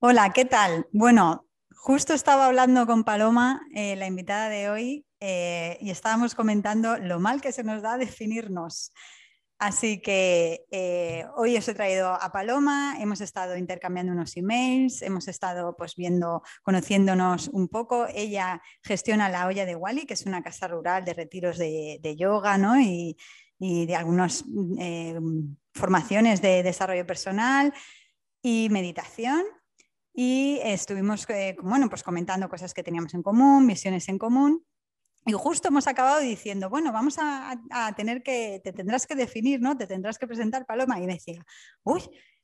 Hola, ¿qué tal? Bueno, justo estaba hablando con Paloma, eh, la invitada de hoy, eh, y estábamos comentando lo mal que se nos da definirnos. Así que eh, hoy os he traído a Paloma, hemos estado intercambiando unos emails, hemos estado pues viendo, conociéndonos un poco. Ella gestiona la olla de Wally, que es una casa rural de retiros de, yoga ¿no? y, de algunas formaciones de desarrollo personal y meditación y estuvimos eh, bueno, pues comentando cosas que teníamos en común, misiones en común. Y justo hemos acabado diciendo, bueno, vamos a, tener que, te tendrás que definir, ¿no? Te tendrás que presentar, Paloma. Y decía, uy,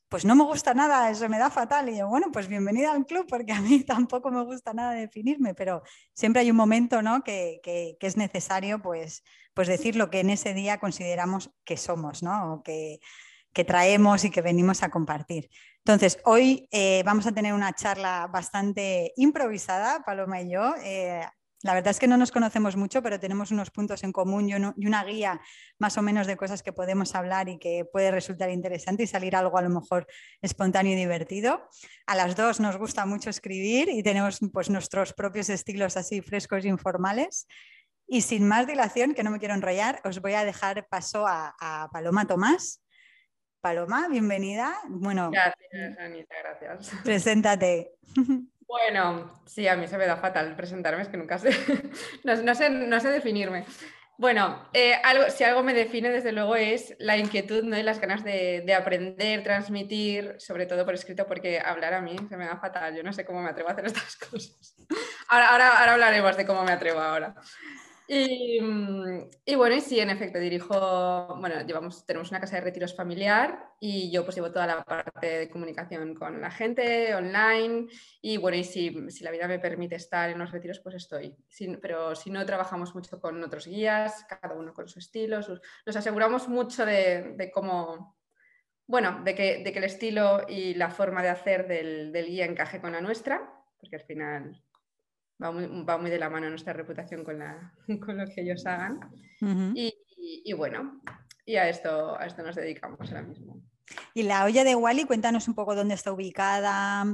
pues no me gusta nada, eso me da fatal. Y yo, bueno, pues bienvenida al club, porque a mí tampoco me gusta nada definirme, pero siempre hay un momento, ¿no? Que, que, es necesario, pues, pues decir lo que en ese día consideramos que somos, ¿no? O que, que traemos y que venimos a compartir. Entonces, hoy eh, vamos a tener una charla bastante improvisada, Paloma y yo. Eh, la verdad es que no nos conocemos mucho, pero tenemos unos puntos en común y, una guía más o menos de cosas que podemos hablar y que puede resultar interesante y salir algo a lo mejor espontáneo y divertido. A las dos nos gusta mucho escribir y tenemos pues, nuestros propios estilos así frescos e informales. Y sin más dilación, que no me quiero enrollar, os voy a dejar paso a Paloma Tomás, Paloma, bienvenida. Bueno, gracias, Anita, gracias. Preséntate. Bueno, sí, a mí se me da fatal presentarme, es que nunca sé, no, sé, definirme. Bueno, eh, algo, si algo me define, desde luego, es la inquietud ¿no? y las ganas de, aprender, transmitir, sobre todo por escrito, porque hablar a mí se me da fatal. Yo no sé cómo me atrevo a hacer estas cosas. Ahora, ahora, ahora hablaremos de cómo me atrevo ahora. Mm, y, bueno, y sí, en efecto, dirijo, bueno, llevamos, tenemos una casa de retiros familiar y yo pues llevo toda la parte de comunicación con la gente online y bueno, y si, la vida me permite estar en los retiros, pues estoy. pero si no, trabajamos mucho con otros guías, cada uno con su estilo, nos aseguramos mucho de, cómo, bueno, de que, de que, el estilo y la forma de hacer del, del guía encaje con la nuestra, porque al final va muy, de la mano nuestra reputación con, con lo que ellos hagan. y, bueno, y a esto, a esto nos dedicamos ahora mismo. Y la olla de Wally, cuéntanos un poco dónde está ubicada.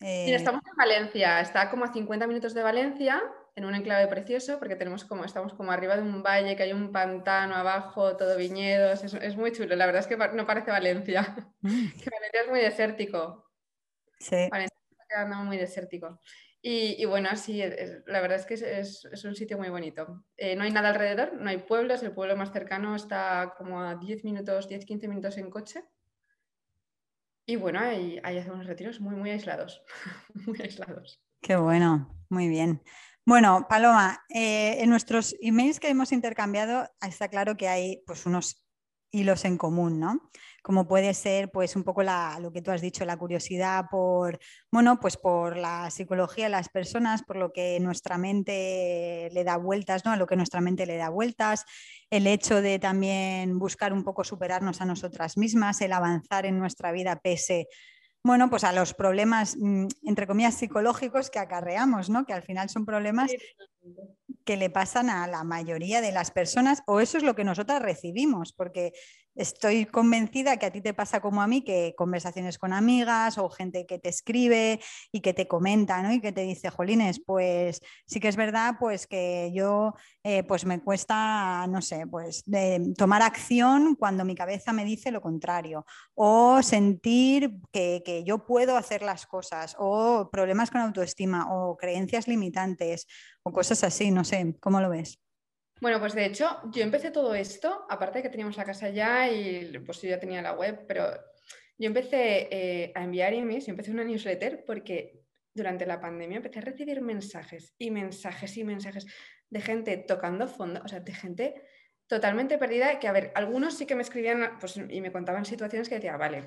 Eh, estamos en Valencia, está como a 50 minutos de Valencia, en un enclave precioso, porque tenemos como, estamos como arriba de un valle, que hay un pantano abajo, todo viñedos, es, muy chulo. La verdad es que no parece Valencia, mm. que Valencia es muy desértico. Sí. Valencia está quedando muy desértico. Y, bueno, sí, la verdad es que es, un sitio muy bonito. Eh, no hay nada alrededor, no hay pueblos, el pueblo más cercano está como a 10 minutos, 10-15 minutos en coche. Y bueno, ahí, hacemos retiros muy, muy aislados, muy aislados. Qué bueno, muy bien. Bueno, Paloma, eh, en nuestros emails que hemos intercambiado está claro que hay pues, unos hilos en común, ¿no? Como puede ser pues un poco lo que tú has dicho, la curiosidad por, bueno, pues por la psicología de las personas, por lo que nuestra mente le da vueltas, ¿no? A lo que nuestra mente le da vueltas, el hecho de también buscar un poco superarnos a nosotras mismas, el avanzar en nuestra vida pese bueno, pues a los problemas, mm, entre comillas, psicológicos que acarreamos, ¿no? Que al final son problemas que le pasan a la mayoría de las personas, o eso es lo que nosotras recibimos, porque estoy convencida que a ti te pasa como a mí, que conversaciones con amigas o gente que te escribe y que te comenta, ¿no? Y que te dice, Jolines, pues sí que es verdad, pues que yo, eh, pues me cuesta, no sé, pues de tomar acción cuando mi cabeza me dice lo contrario, o sentir que, que yo puedo hacer las cosas, o problemas con autoestima, o creencias limitantes, o cosas así, no sé, ¿cómo lo ves? Bueno, pues de hecho, yo empecé todo esto, aparte de que teníamos la casa ya y pues yo ya tenía la web, pero yo empecé eh, a enviar emails, yo empecé una newsletter porque durante la pandemia empecé a recibir mensajes y mensajes y mensajes de gente tocando fondo, o sea, de gente totalmente perdida, que a ver, algunos sí que me escribían pues, y me contaban situaciones que decía, vale,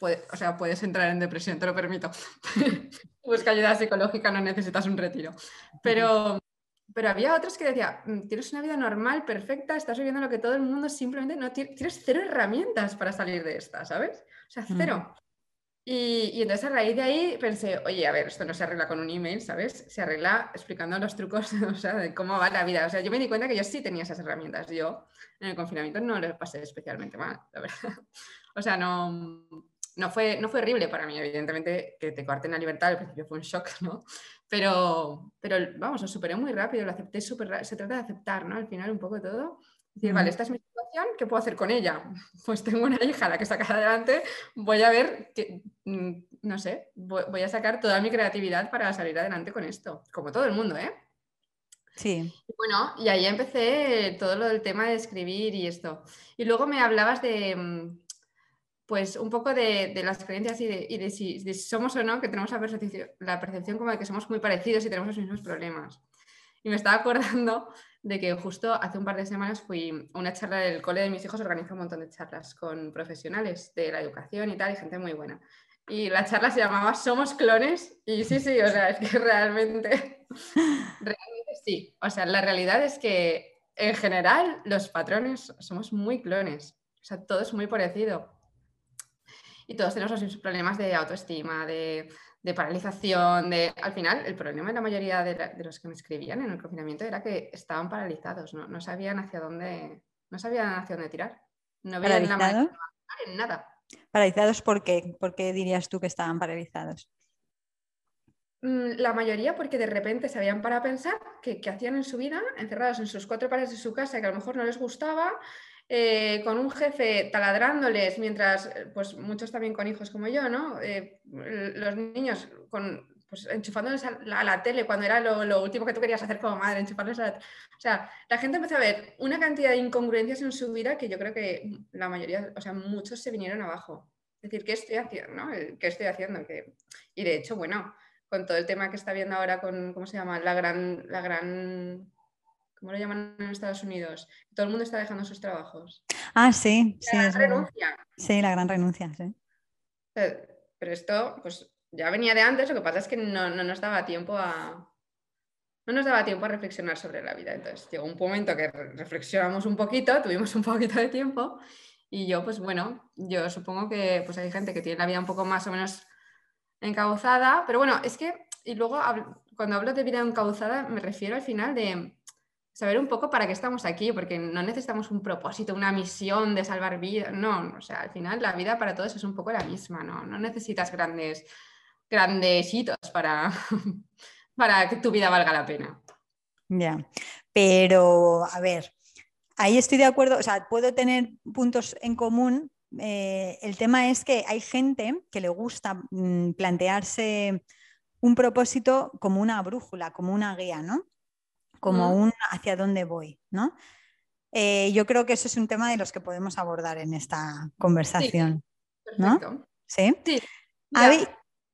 o sea, puedes entrar en depresión, te lo permito. Busca ayuda psicológica, no necesitas un retiro. Pero pero había otros que decía, mm, tienes una vida normal, perfecta, estás viviendo lo que todo el mundo simplemente no tiene, tienes cero herramientas para salir de esta, ¿sabes? O sea, cero. Y, entonces a raíz de ahí pensé, oye, a ver, esto no se arregla con un email, ¿sabes? Se arregla explicando los trucos, o sea, de cómo va la vida. O sea, yo me di cuenta que yo sí tenía esas herramientas. Yo en el confinamiento no lo pasé especialmente mal, la verdad. O sea, no, no, fue, no fue horrible para mí, evidentemente, que te corten la libertad, al principio fue un shock, ¿no? Pero, pero vamos, lo superé muy rápido, lo acepté súper rápido. Se trata de aceptar, ¿no? Al final un poco todo. Decir, vale, esta es mi situación, ¿qué puedo hacer con ella? Pues tengo una hija la que sacar adelante, voy a ver, que, mm, no sé, voy a sacar toda mi creatividad para salir adelante con esto, como todo el mundo, ¿eh? Sí. Bueno, y ahí empecé todo lo del tema de escribir y esto. Y luego me hablabas de, mm, pues un poco de, las creencias y, de, si, somos o no, que tenemos la percepción, la percepción como de que somos muy parecidos y tenemos los mismos problemas. Y me estaba acordando de que justo hace un par de semanas fui a una charla del cole de mis hijos, organiza un montón de charlas con profesionales de la educación y tal, y gente muy buena. Y la charla se llamaba Somos clones, y sí, sí, o sea, es que realmente, realmente sí. O sea, la realidad es que en general los patrones somos muy clones, o sea, todo es muy parecido y todos tenemos los problemas de autoestima, de, paralización, de... Al final, el problema de la mayoría de, los que me escribían en el confinamiento era que estaban paralizados, no, sabían hacia dónde, no sabían hacia dónde tirar. No veían la manera de en nada. ¿Paralizados por qué? ¿Por qué dirías tú que estaban paralizados? Mm, la mayoría porque de repente se habían para pensar qué hacían en su vida, encerrados en sus cuatro paredes de su casa, que a lo mejor no les gustaba, eh, con un jefe taladrándoles, mientras, eh, pues muchos también con hijos como yo, ¿no? Eh, los niños con, pues, enchufándoles a la, tele cuando era lo, último que tú querías hacer como madre, enchufarles a la O sea, la gente empezó a ver una cantidad de incongruencias en su vida que yo creo que la mayoría, o sea, muchos se vinieron abajo. Es decir, ¿qué estoy haciendo? ¿Qué estoy haciendo? Y de hecho, bueno, con todo el tema que está viendo ahora con, ¿cómo se llama? La gran, la gran ¿cómo lo llaman en Estados Unidos? Todo el mundo está dejando sus trabajos. Ah, sí, la Gran renuncia. Sí, la gran renuncia, sí. Pero, esto, pues ya venía de antes, lo que pasa es que no, nos daba tiempo a. No nos daba tiempo a reflexionar sobre la vida. Entonces llegó un momento que reflexionamos un poquito, tuvimos un poquito de tiempo. Y yo, pues bueno, yo supongo que pues hay gente que tiene la vida un poco más o menos encauzada, pero bueno, es que, y luego cuando hablo de vida encauzada me refiero al final de, saber un poco para qué estamos aquí, porque no necesitamos un propósito, una misión de salvar vidas, no, o sea, al final la vida para todos es un poco la misma, no, no necesitas grandes, grandes hitos para, para que tu vida valga la pena. Ya, pero a ver, ahí estoy de acuerdo, o sea, puedo tener puntos en común. Eh, el tema es que hay gente que le gusta mm, plantearse un propósito como una brújula, como una guía, ¿no? Como un hacia dónde voy, ¿no? Eh, yo creo que eso es un tema de los que podemos abordar en esta conversación. ¿no? Sí.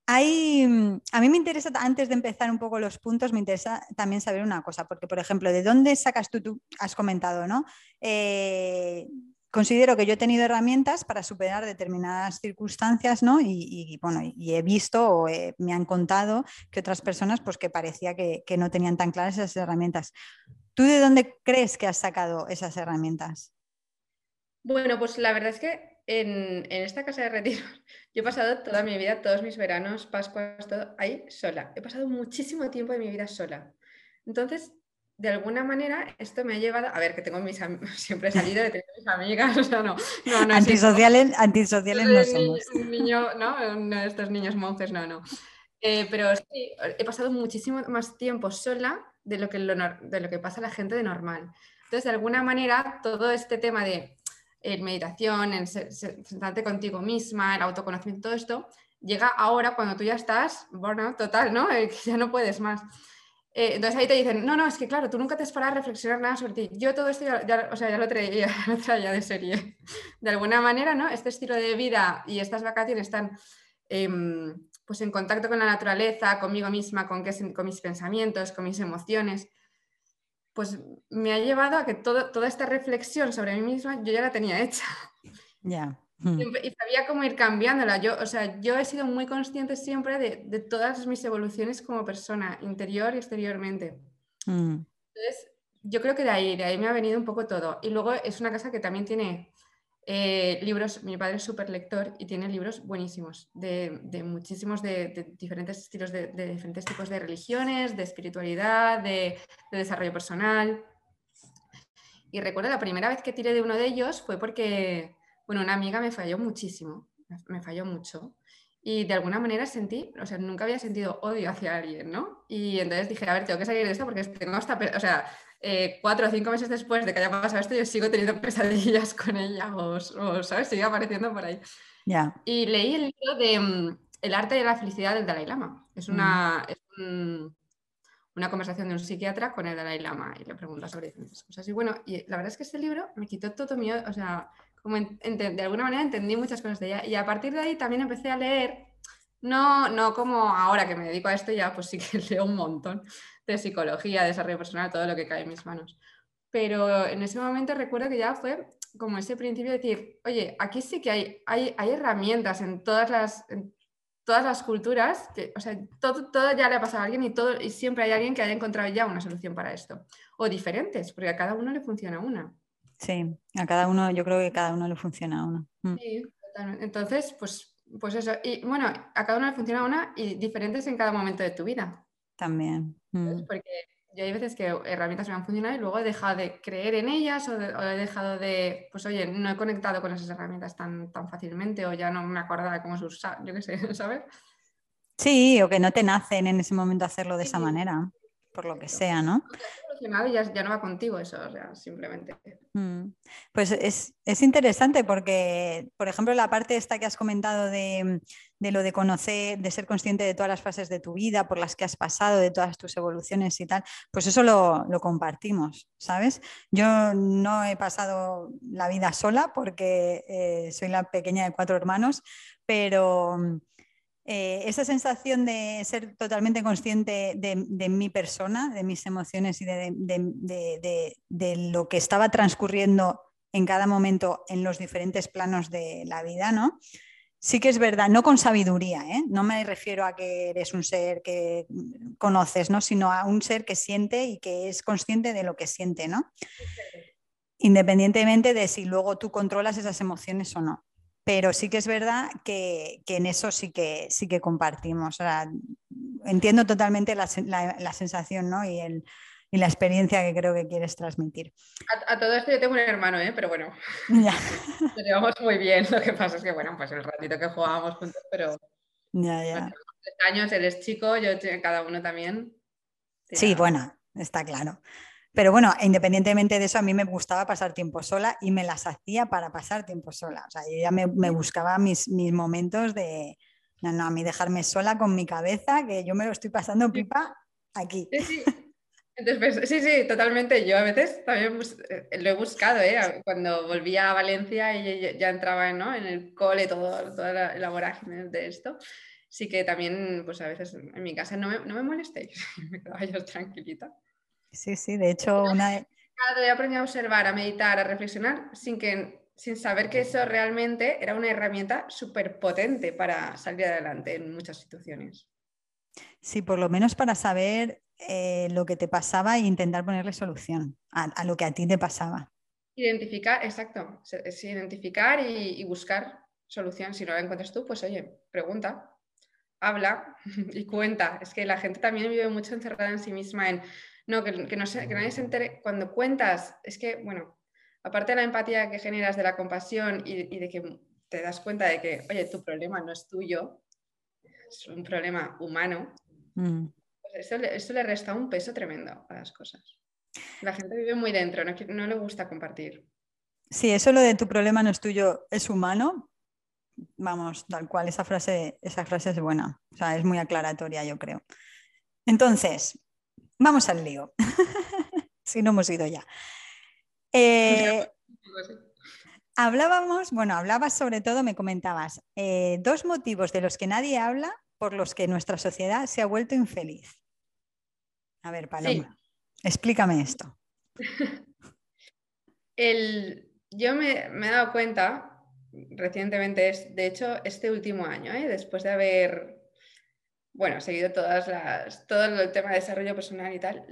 Hay, a mí me interesa, antes de empezar un poco los puntos, me interesa también saber una cosa, porque, por ejemplo, ¿de dónde sacas tú, tú has comentado, ¿no? Eh, considero que yo he tenido herramientas para superar determinadas circunstancias, ¿no? Y, bueno, y he visto o me han contado que otras personas, pues que parecía que, no tenían tan claras esas herramientas. ¿Tú de dónde crees que has sacado esas herramientas? Bueno, pues la verdad es que en, en, esta casa de retiro yo he pasado toda mi vida, todos mis veranos, Pascuas, todo ahí sola. He pasado muchísimo tiempo de mi vida sola. Entonces, de alguna manera esto me ha llevado, a ver, que tengo mis siempre he salido de tener mis amigas, o sea, no, no, no antisociales, antisociales no somos. Un niño, ¿no? Uno de estos niños monjes, no, no. Eh, pero sí, he pasado muchísimo más tiempo sola de lo, que de lo que pasa a la gente de normal. Entonces, de alguna manera, todo este tema de eh, meditación, el sentarte contigo misma, el autoconocimiento, todo esto, llega ahora cuando tú ya estás, bueno, total, ¿no? Eh, ya no puedes más. Eh, entonces ahí te dicen, no, no, es que claro, tú nunca te has a reflexionar nada sobre ti. Yo todo esto ya, o sea, ya lo, traía, lo traía de serie. De alguna manera, ¿no? Este estilo de vida y estas vacaciones están em, pues en contacto con la naturaleza, conmigo misma, con, con mis pensamientos, con mis emociones. Pues me ha llevado a que todo, toda esta reflexión sobre mí misma yo ya la tenía hecha. Ya. Mm. Y sabía cómo ir cambiándola. Yo, o sea, yo he sido muy consciente siempre de, todas mis evoluciones como persona, interior y exteriormente. Mm. Entonces, yo creo que de ahí, de ahí me ha venido un poco todo. Y luego es una casa que también tiene eh, libros, mi padre es súper lector y tiene libros buenísimos de, muchísimos de, diferentes estilos, de, diferentes tipos de religiones, de espiritualidad, de, desarrollo personal. Y recuerdo la primera vez que tiré de uno de ellos fue porque, bueno, una amiga me falló muchísimo, me falló mucho. Y de alguna manera sentí, o sea, nunca había sentido odio hacia alguien, ¿no? Y entonces dije, a ver, tengo que salir de esto porque tengo hasta, o sea, eh, cuatro o cinco meses después de que haya pasado esto, yo sigo teniendo pesadillas con ella, o, ¿sabes? Sigue apareciendo por ahí. Ya. Y leí el libro de mm, El arte de la felicidad del Dalai Lama. Es una, mm. una conversación de un psiquiatra con el Dalai Lama y le pregunta sobre diferentes cosas. Y bueno, y la verdad es que este libro me quitó todo mío, o sea, de alguna manera entendí muchas cosas de ella. Y a partir de ahí también empecé a leer, no, no como ahora que me dedico a esto, ya pues sí que leo un montón de psicología, desarrollo personal, todo lo que cae en mis manos. Pero en ese momento recuerdo que ya fue como ese principio de decir, oye, aquí sí que hay, hay, hay herramientas en todas las, todas las culturas, que, o sea, todo, todo ya le ha pasado a alguien y, todo, y siempre hay alguien que haya encontrado ya una solución para esto. O diferentes, porque a cada uno le funciona una. Sí, a cada uno, yo creo que a cada uno le funciona una. Mm. Sí, totalmente. Entonces, pues, pues eso. Y bueno, a cada uno le funciona una y diferentes en cada momento de tu vida. También. Mm. Porque yo hay veces que herramientas me han funcionado y luego he dejado de creer en ellas o, he dejado de, pues oye, no he conectado con esas herramientas tan, tan fácilmente o ya no me acordaba de cómo se usa, yo qué sé, ¿sabes? Sí, o que no te nacen en ese momento hacerlo de esa manera, por lo que sea, ¿no? Y ya, no va contigo eso, simplemente. Mm. Pues es, interesante porque, por ejemplo, la parte esta que has comentado de, lo de conocer, de ser consciente de todas las fases de tu vida, por las que has pasado, de todas tus evoluciones y tal, pues eso lo, compartimos, ¿sabes? Yo no he pasado la vida sola porque eh, soy la pequeña de cuatro hermanos, pero eh, esa sensación de ser totalmente consciente de, mi persona, de mis emociones y de, lo que estaba transcurriendo en cada momento en los diferentes planos de la vida, ¿no? Sí que es verdad, no con sabiduría, ¿eh? no me refiero a que eres un ser que conoces, ¿no? sino a un ser que siente y que es consciente de lo que siente, ¿no? Independientemente de si luego tú controlas esas emociones o no pero sí que es verdad que, en eso sí que, sí que compartimos. entiendo totalmente la, sensación ¿no? y, el, y, la experiencia que creo que quieres transmitir. A, todo esto yo tengo un hermano, ¿eh? pero bueno, ya. lo llevamos muy bien. Lo que pasa es que, bueno, pues el ratito que jugábamos juntos, pero... Ya, ya. Tres años, él es chico, yo cada uno también. Sí, bueno, está claro. Pero bueno, independientemente de eso, a mí me gustaba pasar tiempo sola y me las hacía para pasar tiempo sola. O sea, yo ya me, buscaba mis, mis, momentos de, no, no, a mí dejarme sola con mi cabeza, que yo me lo estoy pasando pipa aquí. Sí, sí. Entonces, pues, sí, sí, totalmente. Yo a veces también eh, lo he buscado, ¿eh? cuando volvía a Valencia y ya entraba ¿no? en el cole, todo, toda la, la vorágine de esto sí que también, pues a veces en mi casa no me, no me molestéis, me quedaba yo tranquilita. Sí, sí, de hecho, una... He aprendido a observar, a meditar, a reflexionar sin, que, sin saber que eso realmente era una herramienta súper potente para salir adelante en muchas situaciones. Sí, por lo menos para saber eh, lo que te pasaba e intentar ponerle solución a, lo que a ti te pasaba. Identificar, exacto, es identificar y, y buscar solución. Si no la encuentras tú, pues oye, pregunta, habla y cuenta. Es que la gente también vive mucho encerrada en sí misma en no, que, no que nadie se entere. Cuando cuentas, es que, bueno, aparte de la empatía que generas, de la compasión y, de que te das cuenta de que, oye, tu problema no es tuyo, es un problema humano, mm. pues eso, le resta un peso tremendo a las cosas. La gente vive muy dentro, no, no le gusta compartir. Sí, eso lo de tu problema no es tuyo, es humano. Vamos, tal cual, esa frase, esa frase es buena, o sea, es muy aclaratoria, yo creo. Entonces, Vamos al lío. si no hemos ido ya. Eh, hablábamos, bueno, hablabas sobre todo, me comentabas, eh, dos motivos de los que nadie habla por los que nuestra sociedad se ha vuelto infeliz. A ver, Paloma, explícame esto. yo me, he dado cuenta recientemente, es, de hecho, este último año, ¿eh? después de haber bueno, seguido todas las, todo el tema de desarrollo personal y tal,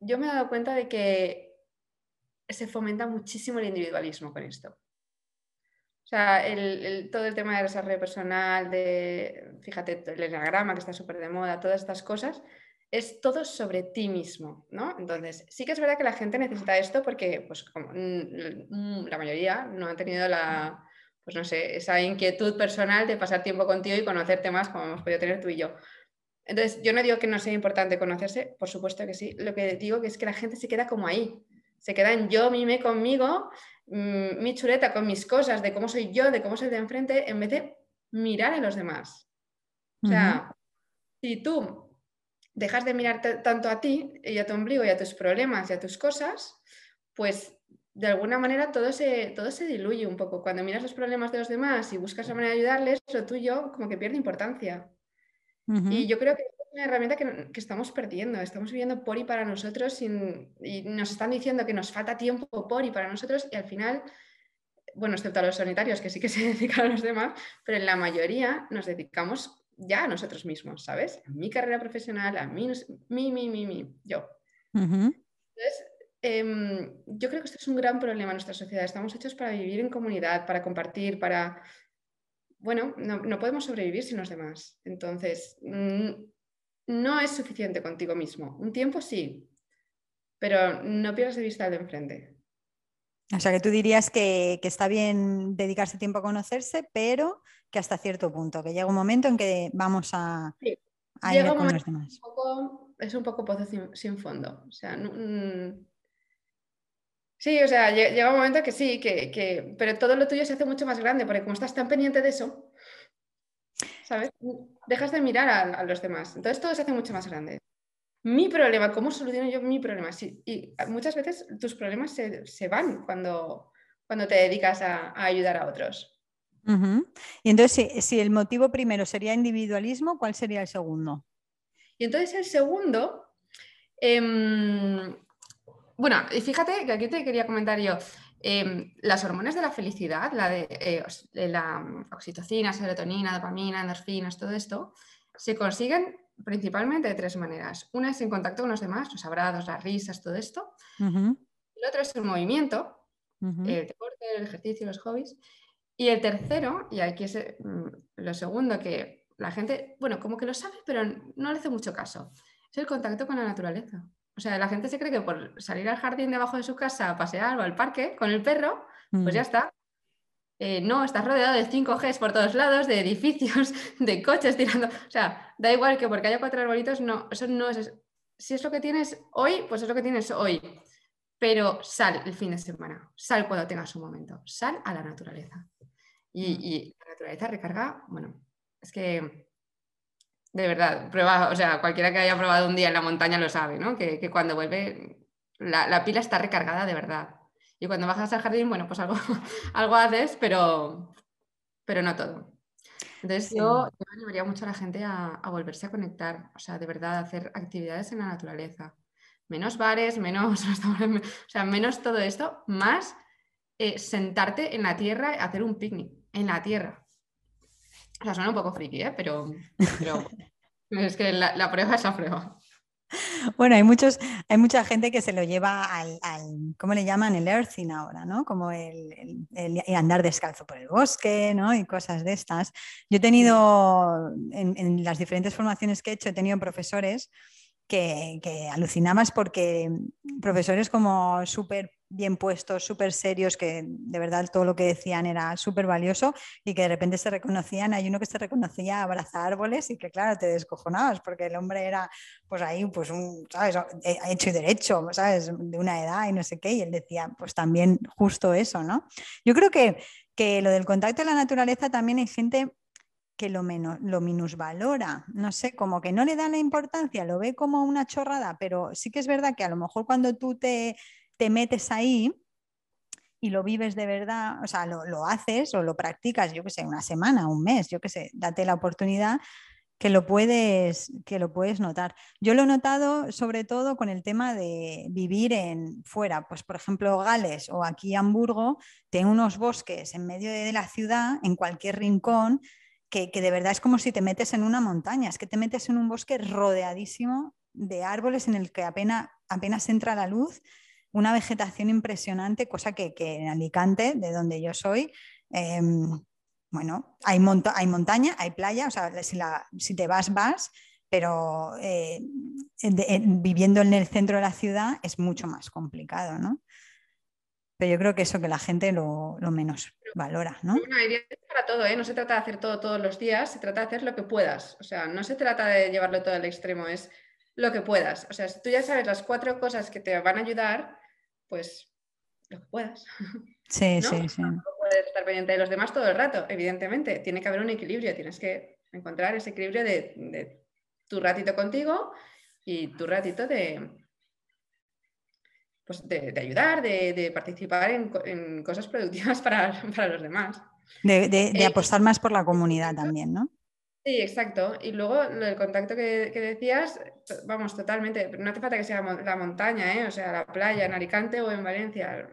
yo me he dado cuenta de que se fomenta muchísimo el individualismo con esto. O sea, todo el tema de desarrollo personal, de, fíjate, el enneagrama que está súper de moda, todas estas cosas, es todo sobre ti mismo, ¿no? Entonces, sí que es verdad que la gente necesita esto porque, pues, como la mayoría no ha tenido la, pues no sé, esa inquietud personal de pasar tiempo contigo y conocerte más como hemos podido tener tú y yo. Entonces, yo no digo que no sea importante conocerse, por supuesto que sí. Lo que digo que es que la gente se queda como ahí. Se queda en yo, mime conmigo, mm, mi chuleta con mis cosas, de cómo soy yo, de cómo soy de enfrente, en vez de mirar a los demás. O sea, si tú dejas de mirarte tanto a ti y a tu ombligo y a tus problemas y a tus cosas, pues de alguna manera todo se, todo se diluye un poco. Cuando miras los problemas de los demás y buscas la manera de ayudarles, lo tuyo como que pierde importancia. Y yo creo que es una herramienta que, que, estamos perdiendo. Estamos viviendo por y para nosotros y nos están diciendo que nos falta tiempo por y para nosotros y al final, bueno, excepto a los sanitarios que sí que se dedican a los demás, pero en la mayoría nos dedicamos ya a nosotros mismos, ¿sabes? A mi carrera profesional, a mí, mi, mi, mi, mi, yo. Entonces, em, yo creo que esto es un gran problema en nuestra sociedad. Estamos hechos para vivir en comunidad, para compartir, para... Bueno, no, podemos sobrevivir sin los demás. Entonces, no es suficiente contigo mismo. Un tiempo sí, pero no pierdas de vista al de enfrente. O sea, que tú dirías que, está bien dedicarse tiempo a conocerse, pero que hasta cierto punto, que llega un momento en que vamos a, ir con los demás. es un poco pozo sin, fondo. O sea, sí, o sea, llega un momento que sí, que, pero todo lo tuyo se hace mucho más grande, porque como estás tan pendiente de eso, ¿sabes? Dejas de mirar a los demás. Entonces todo se hace mucho más grande mi problema, ¿cómo soluciono yo mi problema? y muchas veces tus problemas se, van cuando, cuando te dedicas a, ayudar a otros. Y entonces, si, el motivo primero sería individualismo, ¿cuál sería el segundo? Y entonces el segundo, em, bueno, y fíjate que aquí te quería comentar yo, em, las hormonas de la felicidad, la de, eh, la oxitocina, serotonina, dopamina, endorfinas, todo esto, se consiguen principalmente de tres maneras. Una es en contacto con los demás, los abrazos, las risas, todo esto. El otro es el movimiento, el deporte, el ejercicio, los hobbies. Y el tercero, y aquí es mm, lo segundo que la gente, bueno, como que lo sabe, pero no le hace mucho caso, es el contacto con la naturaleza. O sea, la gente se cree que por salir al jardín debajo de su casa a pasear o al parque con el perro, pues ya mm. está, eh, no, estás rodeado de 5Gs por todos lados, de edificios, de coches tirando. O sea, da igual que porque haya cuatro arbolitos, no, eso no es. Si es lo que tienes hoy, pues es lo que tienes hoy. Pero sal el fin de semana, sal cuando tengas un momento, sal a la naturaleza. Y, mm. la naturaleza recarga, bueno, es que de verdad, prueba, o sea, cualquiera que haya probado un día en la montaña lo sabe, ¿no? Que, cuando vuelve, la pila está recargada de verdad. Y cuando bajas al jardín, bueno, pues algo, algo haces, pero, pero no todo. Entonces yo, animaría mucho a la gente a, volverse a conectar, o sea, de verdad, hacer actividades en la naturaleza. Menos bares, menos, o sea, menos todo esto, más eh, sentarte en la tierra, hacer un picnic en la tierra. O sea, suena un poco friki, ¿eh? pero, es que la, la prueba es la prueba. Bueno, hay muchos, hay mucha gente que se lo lleva al, ¿cómo le llaman? El earthing ahora, ¿no? Como el, andar descalzo por el bosque, ¿no? Y cosas de estas. Yo he tenido, en, las diferentes formaciones que he hecho, he tenido profesores que, que alucinabas porque profesores como súper bien puestos, súper serios, que de verdad todo lo que decían era súper valioso y que de repente se reconocían, hay uno que se reconocía abrazar árboles y que claro, te descojonabas porque el hombre era pues ahí, pues un, ¿sabes? Eh, hecho y derecho, ¿sabes? De una edad y no sé qué, y él decía pues también justo eso, ¿no? Yo creo que, que lo del contacto con la naturaleza también hay gente que lo, menos, lo minusvalora, no sé, como que no le da la importancia, lo ve como una chorrada, pero sí que es verdad que a lo mejor cuando tú te te metes ahí y lo vives de verdad, o sea, lo, haces o lo practicas, yo que sé, una semana, un mes, yo que sé, date la oportunidad que lo puedes que lo puedes notar. Yo lo he notado sobre todo con el tema de vivir en fuera, pues por ejemplo Gales o aquí Hamburgo, tiene unos bosques en medio de la ciudad, en cualquier rincón, que, que, de verdad es como si te metes en una montaña, es que te metes en un bosque rodeadísimo de árboles en el que apenas, apenas entra la luz una vegetación impresionante, cosa que, en Alicante, de donde yo soy, Em, bueno, hay, hay montaña, hay playa, o sea, si, si te vas, vas, pero eh, viviendo en el centro de la ciudad es mucho más complicado, ¿no? Pero yo creo que eso que la gente lo, menos valora, ¿no? Bueno, hay para todo, ¿eh? No se trata de hacer todo todos los días, se trata de hacer lo que puedas. O sea, no se trata de llevarlo todo al extremo, es lo que puedas. O sea, si tú ya sabes las cuatro cosas que te van a ayudar, pues lo que puedas. Sí, sí, sí. No puedes estar pendiente de los demás todo el rato, evidentemente. Tiene que haber un equilibrio, tienes que encontrar ese equilibrio de tu ratito contigo y tu ratito de, pues de, ayudar, de, participar en, cosas productivas para, los demás. De, eh, apostar más por la comunidad también, ¿no? Sí, exacto. Y luego el contacto que, decías, vamos, totalmente. No hace falta que sea la montaña, ¿eh? o sea, la playa en Alicante o en Valencia.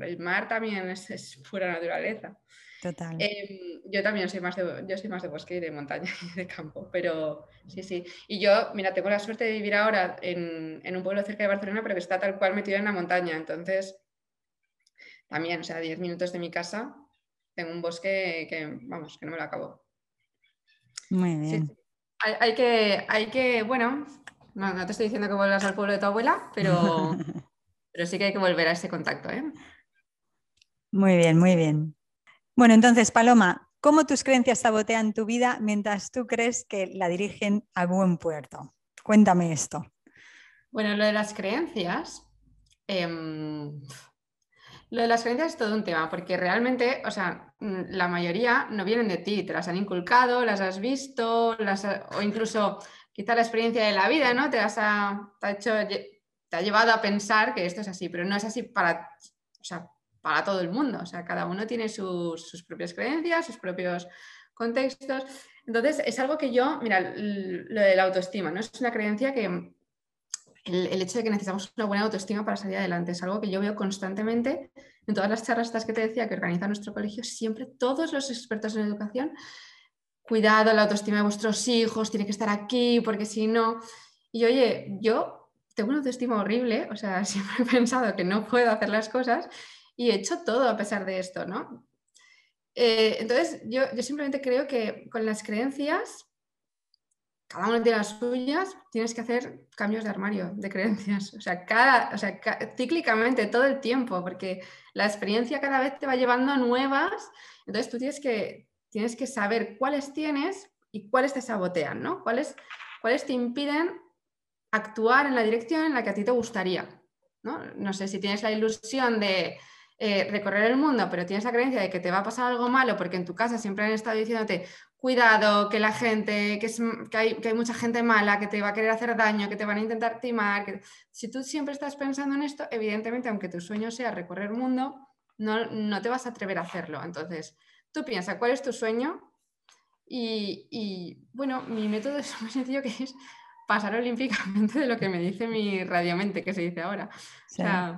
El mar también es, es pura naturaleza. Total. Em, yo también soy más de, yo soy más de bosque y de montaña y de campo, pero sí, sí. Y yo, mira, tengo la suerte de vivir ahora en, un pueblo cerca de Barcelona, pero que está tal cual metido en la montaña. Entonces, también, o sea, 10 minutos de mi casa, tengo un bosque que, vamos, que no me lo acabo. Muy bien. Hay, que, hay que, bueno, no, te estoy diciendo que vuelvas al pueblo de tu abuela, pero, pero sí que hay que volver a ese contacto, ¿eh? Muy bien, muy bien. Bueno, entonces, Paloma, ¿cómo tus creencias sabotean tu vida mientras tú crees que la dirigen a buen puerto? Cuéntame esto. Bueno, lo de las creencias, em, lo de las creencias es todo un tema, porque realmente, o sea, mm, la mayoría no vienen de ti, te las han inculcado, las has visto, las o incluso quizá la experiencia de la vida, ¿no? Te, has ha, hecho, te ha llevado a pensar que esto es así, pero no es así para, o sea, para todo el mundo. O sea, cada uno tiene sus, propias creencias, sus propios contextos. Entonces, es algo que yo, mira, lo de la autoestima, ¿no? Es una creencia que el, hecho de que necesitamos una buena autoestima para salir adelante es algo que yo veo constantemente en todas las charlas que te decía que organiza nuestro colegio, siempre todos los expertos en educación, cuidado, la autoestima de vuestros hijos, tiene que estar aquí, porque si no... Y oye, yo tengo una autoestima horrible, o sea, siempre he pensado que no puedo hacer las cosas y he hecho todo a pesar de esto, ¿no? Eh, entonces, yo, simplemente creo que con las creencias, cada uno tiene las suyas, tienes que hacer cambios de armario, de creencias, o sea, cada, o sea cíclicamente, todo el tiempo, porque la experiencia cada vez te va llevando a nuevas, entonces tú tienes que, tienes que saber cuáles tienes y cuáles te sabotean, ¿no? Cuáles, cuáles te impiden actuar en la dirección en la que a ti te gustaría, ¿no? No sé si tienes la ilusión de eh, recorrer el mundo, pero tienes la creencia de que te va a pasar algo malo porque en tu casa siempre han estado diciéndote, cuidado, que la gente, que, que, hay, mucha gente mala, que te va a querer hacer daño, que te van a intentar timar. Que... Si tú siempre estás pensando en esto, evidentemente, aunque tu sueño sea recorrer el mundo, no, no te vas a atrever a hacerlo. Entonces, tú piensas, ¿cuál es tu sueño? Y, bueno, mi método es muy sencillo que es pasar olímpicamente de lo que me dice mi radiomente, que se dice ahora. O sea,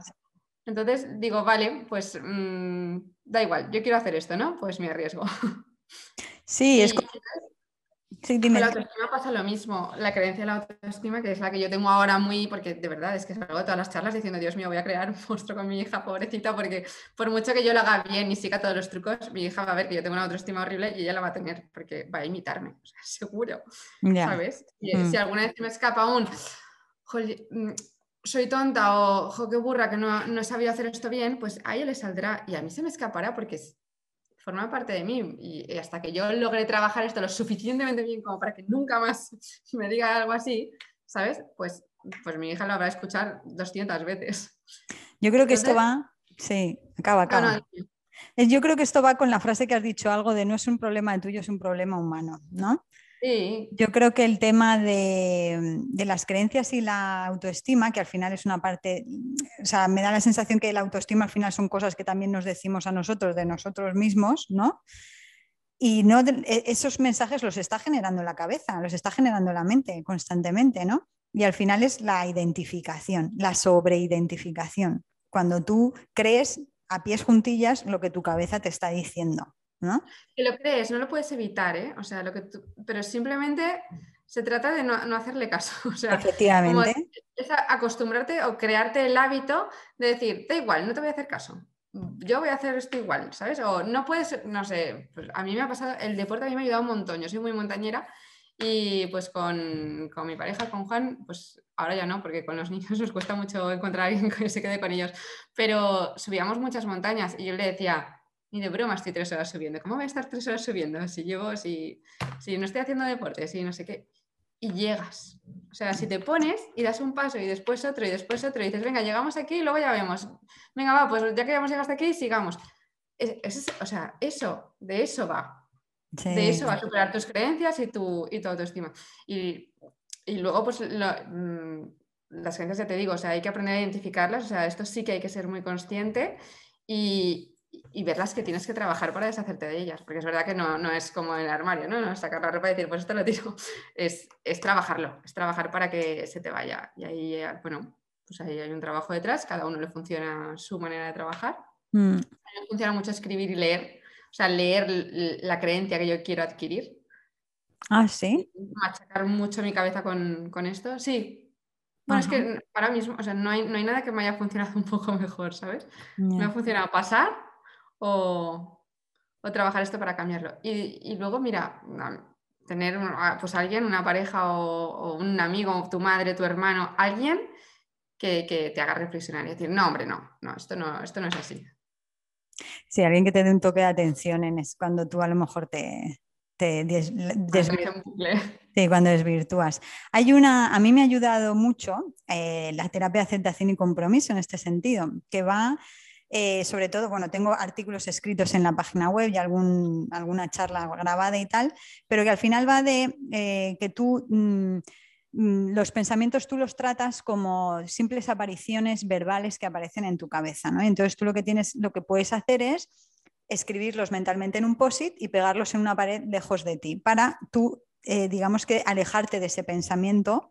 entonces digo, vale, pues mm, da igual, yo quiero hacer esto, ¿no? Pues me arriesgo. Sí, es como... Sí, Con la autoestima pasa lo mismo. La creencia de la autoestima, que es la que yo tengo ahora muy, porque de verdad es que salgo de todas las charlas diciendo, Dios mío, voy a crear un monstruo con mi hija, pobrecita, porque por mucho que yo lo haga bien y siga todos los trucos, mi hija va a ver que yo tengo una autoestima horrible y ella la va a tener, porque va a imitarme, o sea, seguro. ¿Sabes? Y, mm. Si alguna vez me escapa un, mm, soy tonta o jo, qué burra que no, no he sabido hacer esto bien, pues a ella le saldrá y a mí se me escapará porque forma parte de mí y, hasta que yo logre trabajar esto lo suficientemente bien como para que nunca más me diga algo así, ¿sabes? Pues, pues mi hija lo habrá escuchar 200 veces. Yo creo que esto va, sí, acaba, acaba. Yo creo que esto va con la frase que has dicho, algo de no es un problema tuyo, es un problema humano, ¿no? Yo creo que el tema de, las creencias y la autoestima, que al final es una parte, o sea, me da la sensación que la autoestima al final son cosas que también nos decimos a nosotros, de nosotros mismos, ¿no? Y no, e, esos mensajes los está generando la cabeza, los está generando la mente constantemente, ¿no? Y al final es la identificación, la sobreidentificación, cuando tú crees a pies juntillas lo que tu cabeza te está diciendo. ¿No? lo crees, no lo puedes evitar, ¿eh? O sea, lo que pero simplemente se trata de no, hacerle caso. O sea, Efectivamente. Es acostumbrarte o crearte el hábito de decir, da igual, no te voy a hacer caso. yo voy a hacer esto igual, ¿sabes? O no puedes, no sé, pues a mí me ha pasado, el deporte a mí me ha ayudado un montón, yo soy muy montañera y pues con, con, mi pareja, con Juan, pues ahora ya no, porque con los niños nos cuesta mucho encontrar a alguien que se quede con ellos, pero subíamos muchas montañas y yo le decía, ni de broma estoy tres horas subiendo, ¿cómo voy a estar tres horas subiendo si llevo, si, si no estoy haciendo deporte, si no sé qué? Y llegas. O sea, si te pones y das un paso y después otro y después otro y dices, venga, llegamos aquí y luego ya vemos. Venga, va, pues ya que hemos llegado hasta aquí, sigamos. o sea, eso, de eso va. De eso va a superar tus creencias y tu, y tu autoestima. Y, luego, pues, mm, las creencias ya te digo, o sea, hay que aprender a identificarlas, o sea, esto sí que hay que ser muy consciente y, y ver las que tienes que trabajar para deshacerte de ellas, porque es verdad que no, no es como en el armario, ¿no? Sacar la ropa y decir, pues esto lo tiro, es, es trabajarlo, es trabajar para que se te vaya. Y ahí, eh, bueno, pues ahí hay un trabajo detrás, cada uno le funciona su manera de trabajar. Mm. A mí me funciona mucho escribir y leer, o sea, leer la creencia que yo quiero adquirir. Ah, sí. Machacar mucho mi cabeza con, esto, sí. Bueno, es que ahora mismo, o sea, no hay, no hay, nada que me haya funcionado un poco mejor, ¿sabes? Me ha funcionado pasar o, trabajar esto para cambiarlo. Y, luego, mira, tener pues alguien, una pareja o, un amigo, tu madre, tu hermano, alguien que, que, te haga reflexionar y decir, no, hombre, no, no, esto no, esto no es así. Sí, alguien que te dé un toque de atención en es cuando tú a lo mejor te, te Sí, cuando desvirtúas. Hay una, a mí me ha ayudado mucho eh, la terapia de aceptación y compromiso en este sentido, que va eh, sobre todo, bueno, tengo artículos escritos en la página web y alguna charla grabada y tal, pero que al final va de eh, que tú mm, Mm, los pensamientos tú los tratas como simples apariciones verbales que aparecen en tu cabeza, ¿no? Entonces tú lo que tienes, lo que puedes hacer es escribirlos mentalmente en un post-it y pegarlos en una pared lejos de ti para tú, eh, digamos que alejarte de ese pensamiento,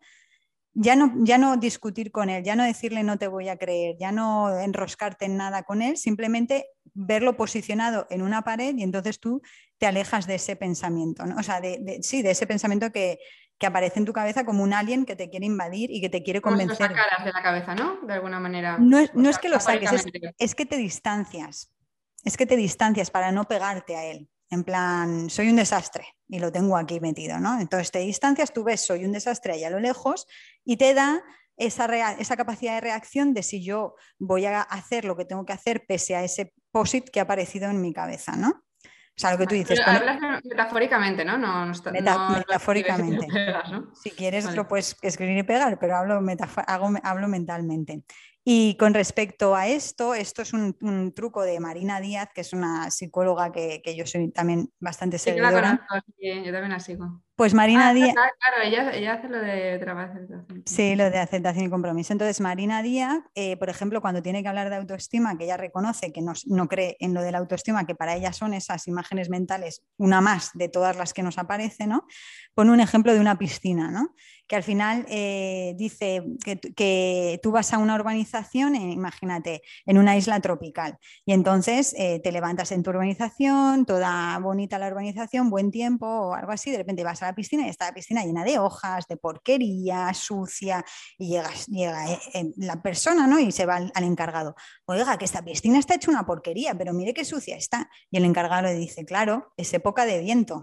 ya no, ya no discutir con él, ya no decirle no te voy a creer, ya no enroscarte en nada con él, simplemente verlo posicionado en una pared y entonces tú te alejas de ese pensamiento, ¿no? O sea, de, sí, de ese pensamiento que, que aparece en tu cabeza como un alien que te quiere invadir y que te quiere convencer. De la cabeza, ¿no? De alguna manera. No es, no es que lo saques, es, que te distancias. Es que te distancias para no pegarte a él. En plan, soy un desastre y lo tengo aquí metido, ¿no? Entonces te distancias, tú ves, soy un desastre allá a lo lejos y te da esa, esa capacidad de reacción de si yo voy a hacer lo que tengo que hacer pese a ese POSIT que ha aparecido en mi cabeza, ¿no? O sea, lo que tú dices. hablas metafóricamente, ¿no? no, metafóricamente. Si quieres, lo puedes escribir y pegar, pero hablo, hablo mentalmente. Y con respecto a esto, esto es un, truco de Marina Díaz, que es una psicóloga que, yo soy también bastante seguidora. yo también la sigo. Pues Marina ah, Díaz. Claro, ella, hace lo de trabajo. Sí, lo de aceptación y compromiso. Entonces, Marina Díaz, eh, por ejemplo, cuando tiene que hablar de autoestima, que ella reconoce que no, no, cree en lo de la autoestima, que para ella son esas imágenes mentales, una más de todas las que nos aparecen, ¿no? Pone un ejemplo de una piscina, ¿no? Que al final eh, dice que, tú vas a una urbanización, eh, imagínate, en una isla tropical, y entonces eh, te levantas en tu urbanización, toda bonita la urbanización, buen tiempo o algo así, de repente vas a la piscina y está la piscina llena de hojas, de porquería, sucia, y llegas, llega la persona ¿no? y se va al, al encargado, oiga, que esta piscina está hecha una porquería, pero mire qué sucia está. Y el encargado le dice, claro, es época de viento,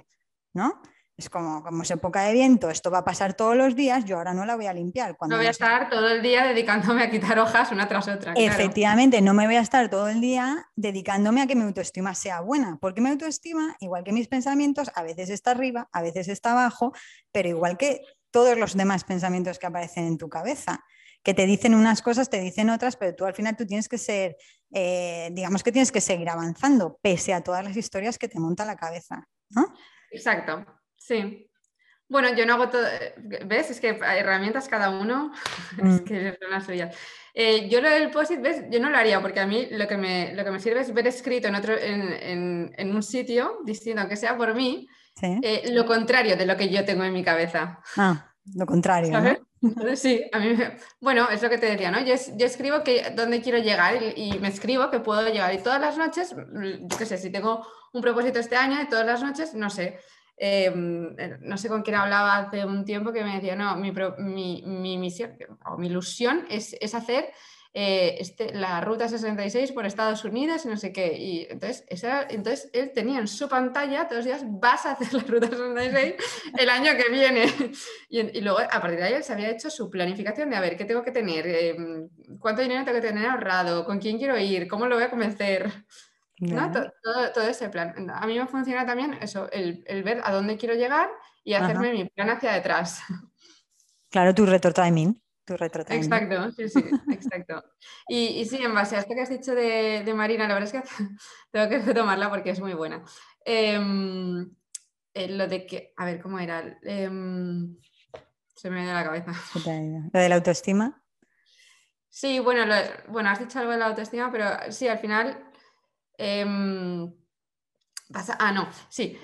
¿no? Es como, como es época de viento, esto va a pasar todos los días, yo ahora no la voy a limpiar. Cuando no voy a estar todo el día dedicándome a quitar hojas una tras otra. Efectivamente, no me voy a estar todo el día dedicándome a que mi autoestima sea buena, porque mi autoestima, igual que mis pensamientos, a veces está arriba, a veces está abajo, pero igual que todos los demás pensamientos que aparecen en tu cabeza que te dicen unas cosas, te dicen otras, pero tú al final tú tienes que ser, eh, digamos que tienes que seguir avanzando, pese a todas las historias que te monta la cabeza, ¿no? Exacto. Sí. Bueno, yo no hago todo, ¿ves? Es que herramientas cada uno, es mm. que son las suyas. Eh, yo lo del post ¿ves? Yo no lo haría porque a mí lo que me, lo que me sirve es ver escrito en, otro, en, en, un sitio distinto, aunque sea por mí, eh, lo contrario de lo que yo tengo en mi cabeza. Ah, lo contrario. sí, a mí bueno, es lo que te decía, ¿no? Yo, yo escribo que, dónde quiero llegar y, y, me escribo que puedo llegar. Y todas las noches, yo qué sé, si tengo un propósito este año, y todas las noches, no sé, eh, no sé con quién hablaba hace un tiempo que me decía, no, mi, mi, misión o mi ilusión es, hacer eh, este, la ruta 66 por Estados Unidos y no sé qué. Y entonces, entonces él tenía en su pantalla todos los días, vas a hacer la ruta 66 el año que viene. Y, luego, a partir de ahí, él se había hecho su planificación de a ver qué tengo que tener, em, cuánto dinero tengo que tener ahorrado, con quién quiero ir, cómo lo voy a convencer. Todo, ese plan. A mí me funciona también eso, el, ver a dónde quiero llegar y hacerme mi plan hacia detrás. Claro, tu retro timing. Exacto, sí, sí, exacto. Y, sí, en base a esto que has dicho de, Marina, la verdad es que tengo que retomarla porque es muy buena. Em, eh, lo de que, a ver, ¿cómo era? Em, se me ha ido la cabeza. ¿Lo de la autoestima? Sí, bueno, bueno, has dicho algo de la autoestima, pero sí, al final... Em, pasa, ah, no, sí,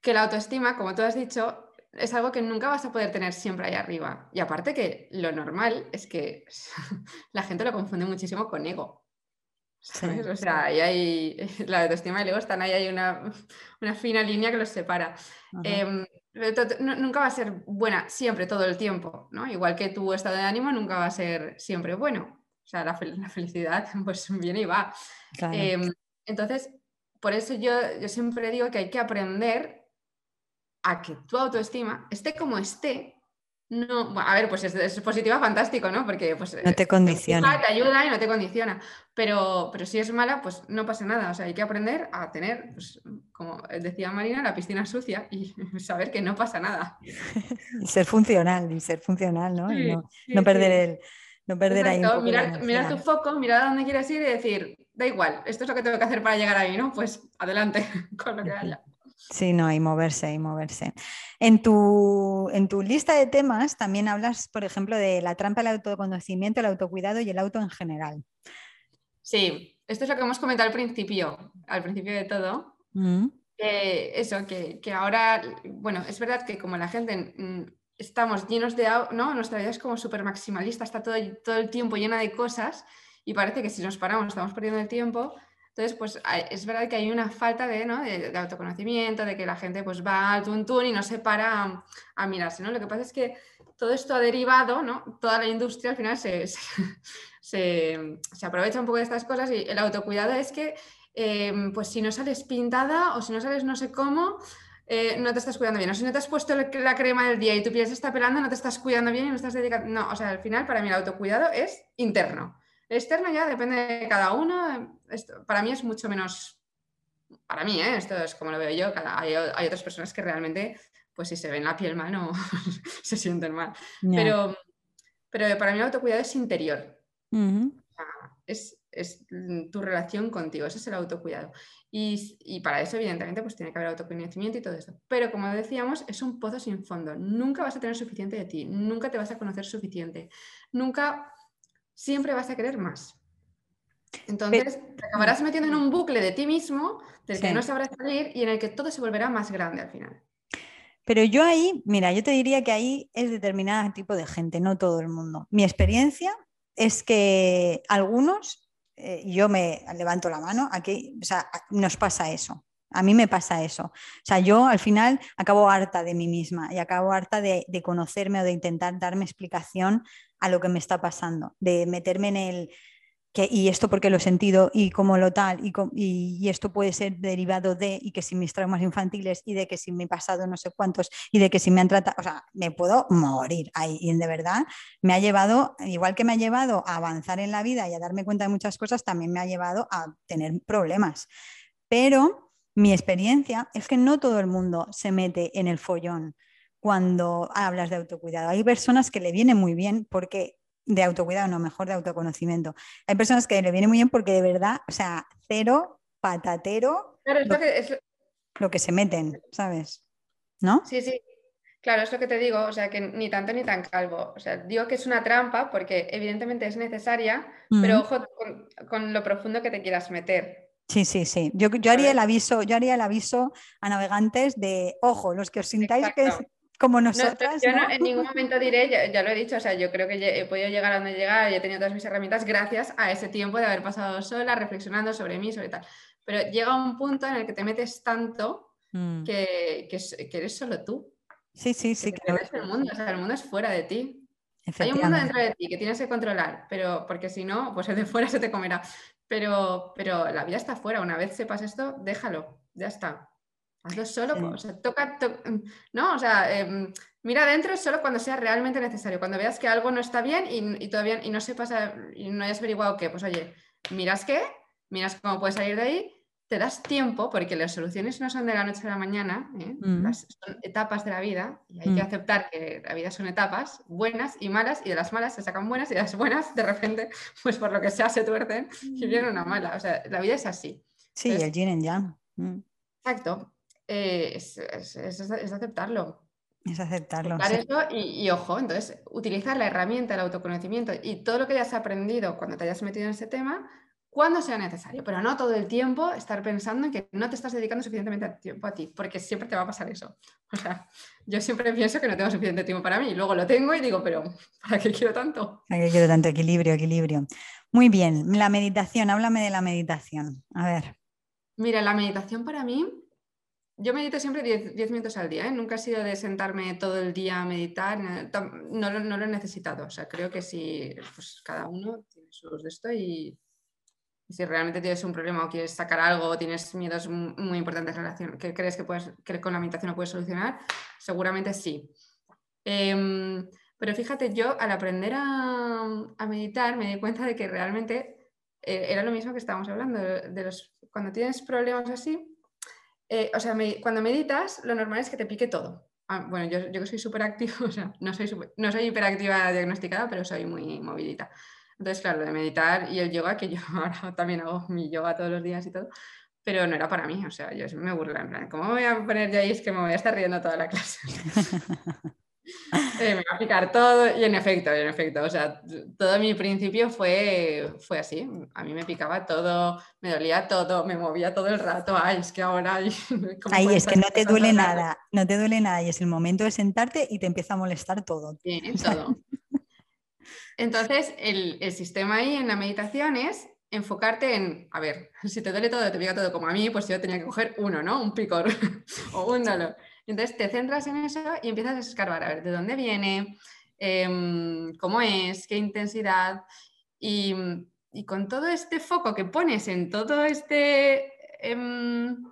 que la autoestima, como tú has dicho, es algo que nunca vas a poder tener siempre ahí arriba. Y aparte que lo normal es que la gente lo confunde muchísimo con ego. o sea, ahí hay la autoestima y el ego están ahí, hay una, fina línea que los separa. Em, nunca va a ser buena siempre, todo el tiempo, ¿no? Igual que tu estado de ánimo nunca va a ser siempre bueno. O sea, la, felicidad pues viene y va. Em, entonces, por eso yo, yo siempre digo que hay que aprender a que tu autoestima esté como esté, no, a ver, pues es, positiva, fantástico, ¿no? Porque pues, no te condiciona. Te, ayuda y no te condiciona. Pero, pero si es mala, pues no pasa nada. O sea, hay que aprender a tener, pues, como decía Marina, la piscina sucia y saber que no pasa nada. y ser funcional, y ser funcional, ¿no? no, perder el. No perder ahí mirar, tu foco, mirar a dónde quieres ir y decir, da igual, esto es lo que tengo que hacer para llegar ahí, ¿no? Pues adelante con lo que haya. Sí, no, y moverse, y moverse. En tu, en tu lista de temas también hablas, por ejemplo, de la trampa del autoconocimiento, el autocuidado y el auto en general. Sí, esto es lo que hemos comentado al principio, al principio de todo. Mm. eso, que, ahora, bueno, es verdad que como la gente mm, estamos llenos de, ¿no? Nuestra vida es como súper maximalista, está todo, todo el tiempo llena de cosas y parece que si nos paramos estamos perdiendo el tiempo entonces, pues es verdad que hay una falta de, ¿no? de, autoconocimiento, de que la gente pues va al tuntún y no se para a, mirarse, ¿no? Lo que pasa es que todo esto ha derivado, ¿no? Toda la industria al final se, se, aprovecha un poco de estas cosas y el autocuidado es que, em, pues si no sales pintada o si no sales no sé cómo, eh, no te estás cuidando bien. O si no te has puesto la crema del día y tu piel se está pelando, no te estás cuidando bien y no estás dedicando... No, o sea, al final para mí el autocuidado es interno. Externo ya depende de cada uno. Esto, para mí es mucho menos. Para mí, ¿eh? esto es como lo veo yo. hay, otras personas que realmente, pues si se ven la piel mal, no se sienten mal. Pero, pero para mí el autocuidado es interior. es, tu relación contigo, ese es el autocuidado. Y, y, para eso, evidentemente, pues tiene que haber autoconocimiento y todo eso. Pero como decíamos, es un pozo sin fondo. Nunca vas a tener suficiente de ti, nunca te vas a conocer suficiente, nunca siempre vas a querer más. Entonces, te acabarás metiendo en un bucle de ti mismo del que no sabrás salir y en el que todo se volverá más grande al final. Pero yo ahí, mira, yo te diría que ahí es determinado tipo de gente, no todo el mundo. Mi experiencia es que algunos, eh, yo me levanto la mano, aquí, o sea, nos pasa eso. A mí me pasa eso. O sea, yo al final acabo harta de mí misma y acabo harta de, conocerme o de intentar darme explicación a lo que me está pasando, de meterme en el, que, y esto porque lo he sentido y como lo tal, y, y, esto puede ser derivado de, y que si mis traumas infantiles, y de que si me pasado no sé cuántos, y de que si me han tratado, o sea, me puedo morir ahí. Y de verdad me ha llevado, igual que me ha llevado a avanzar en la vida y a darme cuenta de muchas cosas, también me ha llevado a tener problemas. Pero mi experiencia es que no todo el mundo se mete en el follón cuando hablas de autocuidado. Hay personas que le viene muy bien porque de autocuidado, no, mejor de autoconocimiento. Hay personas que le viene muy bien porque de verdad, o sea, cero, patatero, lo, que, lo que se meten, ¿sabes? ¿No? Sí, sí, Claro, es lo que te digo, o sea, que ni tanto ni tan calvo. O sea, digo que es una trampa porque evidentemente es necesaria, pero ojo con, lo profundo que te quieras meter. Sí, sí, sí. Yo, yo haría el aviso, yo haría el aviso a navegantes de, ojo, los que os sintáis que es como nosotras. yo en ningún momento diré, ya, lo he dicho, o sea, yo creo que he podido llegar a donde llegar y he tenido todas mis herramientas gracias a ese tiempo de haber pasado sola, reflexionando sobre mí, sobre tal. Pero llega un punto en el que te metes tanto mm. que, que, eres solo tú. Sí, sí, sí. Que el mundo, o sea, el mundo es fuera de ti. Hay un mundo dentro de ti que tienes que controlar, pero porque si no, pues el de fuera se te comerá. Pero, pero la vida está fuera. Una vez sepas esto, déjalo, ya está. Hazlo solo, o sea, toca, no, o sea, em, mira adentro solo cuando sea realmente necesario. Cuando veas que algo no está bien y, todavía y no sepas y no hayas averiguado qué, pues oye, miras qué, miras cómo puedes salir de ahí te das tiempo, porque las soluciones no son de la noche a la mañana, ¿eh? mm. son etapas de la vida y hay que mm. aceptar que la vida son etapas buenas y malas y de las malas se sacan buenas y de las buenas de repente, pues por lo que sea, se tuercen y viene una mala. O sea, la vida es así. Sí, el yin y yang. Mm. Exacto. Eh, es, aceptarlo. Es aceptarlo. y, y, ojo, entonces, utilizar la herramienta, el autoconocimiento y todo lo que hayas aprendido cuando te hayas metido en ese tema, cuando sea necesario, pero no todo el tiempo estar pensando en que no te estás dedicando suficientemente tiempo a ti, porque siempre te va a pasar eso. O sea, yo siempre pienso que no tengo suficiente tiempo para mí y luego lo tengo y digo, pero ¿para qué quiero tanto? ¿Para qué quiero tanto equilibrio, equilibrio? Muy bien, la meditación, háblame de la meditación. A ver. Mira, la meditación para mí, yo medito siempre 10, minutos al día, ¿eh? nunca ha sido de sentarme todo el día a meditar, no, no, lo he necesitado, o sea, creo que si pues, cada uno tiene sus de esto y si realmente tienes un problema o quieres sacar algo o tienes miedos muy importantes relación, que crees que, puedes, que con la meditación lo puedes solucionar, seguramente sí. Em, pero fíjate, yo al aprender a, meditar me di cuenta de que realmente eh, era lo mismo que estábamos hablando, de, los, cuando tienes problemas así, eh, o sea, cuando meditas lo normal es que te pique todo. Ah, bueno, yo, yo soy súper activa, o sea, no soy, no soy hiperactiva diagnosticada, pero soy muy movidita. Entonces, claro, lo de meditar y el yoga, que yo ahora también hago mi yoga todos los días y todo, pero no era para mí, o sea, yo me burlo, en plan, ¿cómo me voy a poner ya ahí? Es que me voy a estar riendo toda la clase. Eh, me va a picar todo y en efecto, en efecto, o sea, todo mi principio fue, fue así, a mí me picaba todo, me dolía todo, me movía todo el rato, ay, es que ahora... Ahí es que no te duele nada, no te duele nada y es el momento de sentarte y te empieza a molestar todo. Sí, todo. Entonces, el, sistema ahí en la meditación es enfocarte en, a ver, si te duele todo, te pica todo como a mí, pues yo tenía que coger uno, ¿no? Un picor o un dolor. Entonces te centras en eso y empiezas a escarbar, a ver, de dónde viene, em, cómo es, qué intensidad. Y, con todo este foco que pones en todo este, em,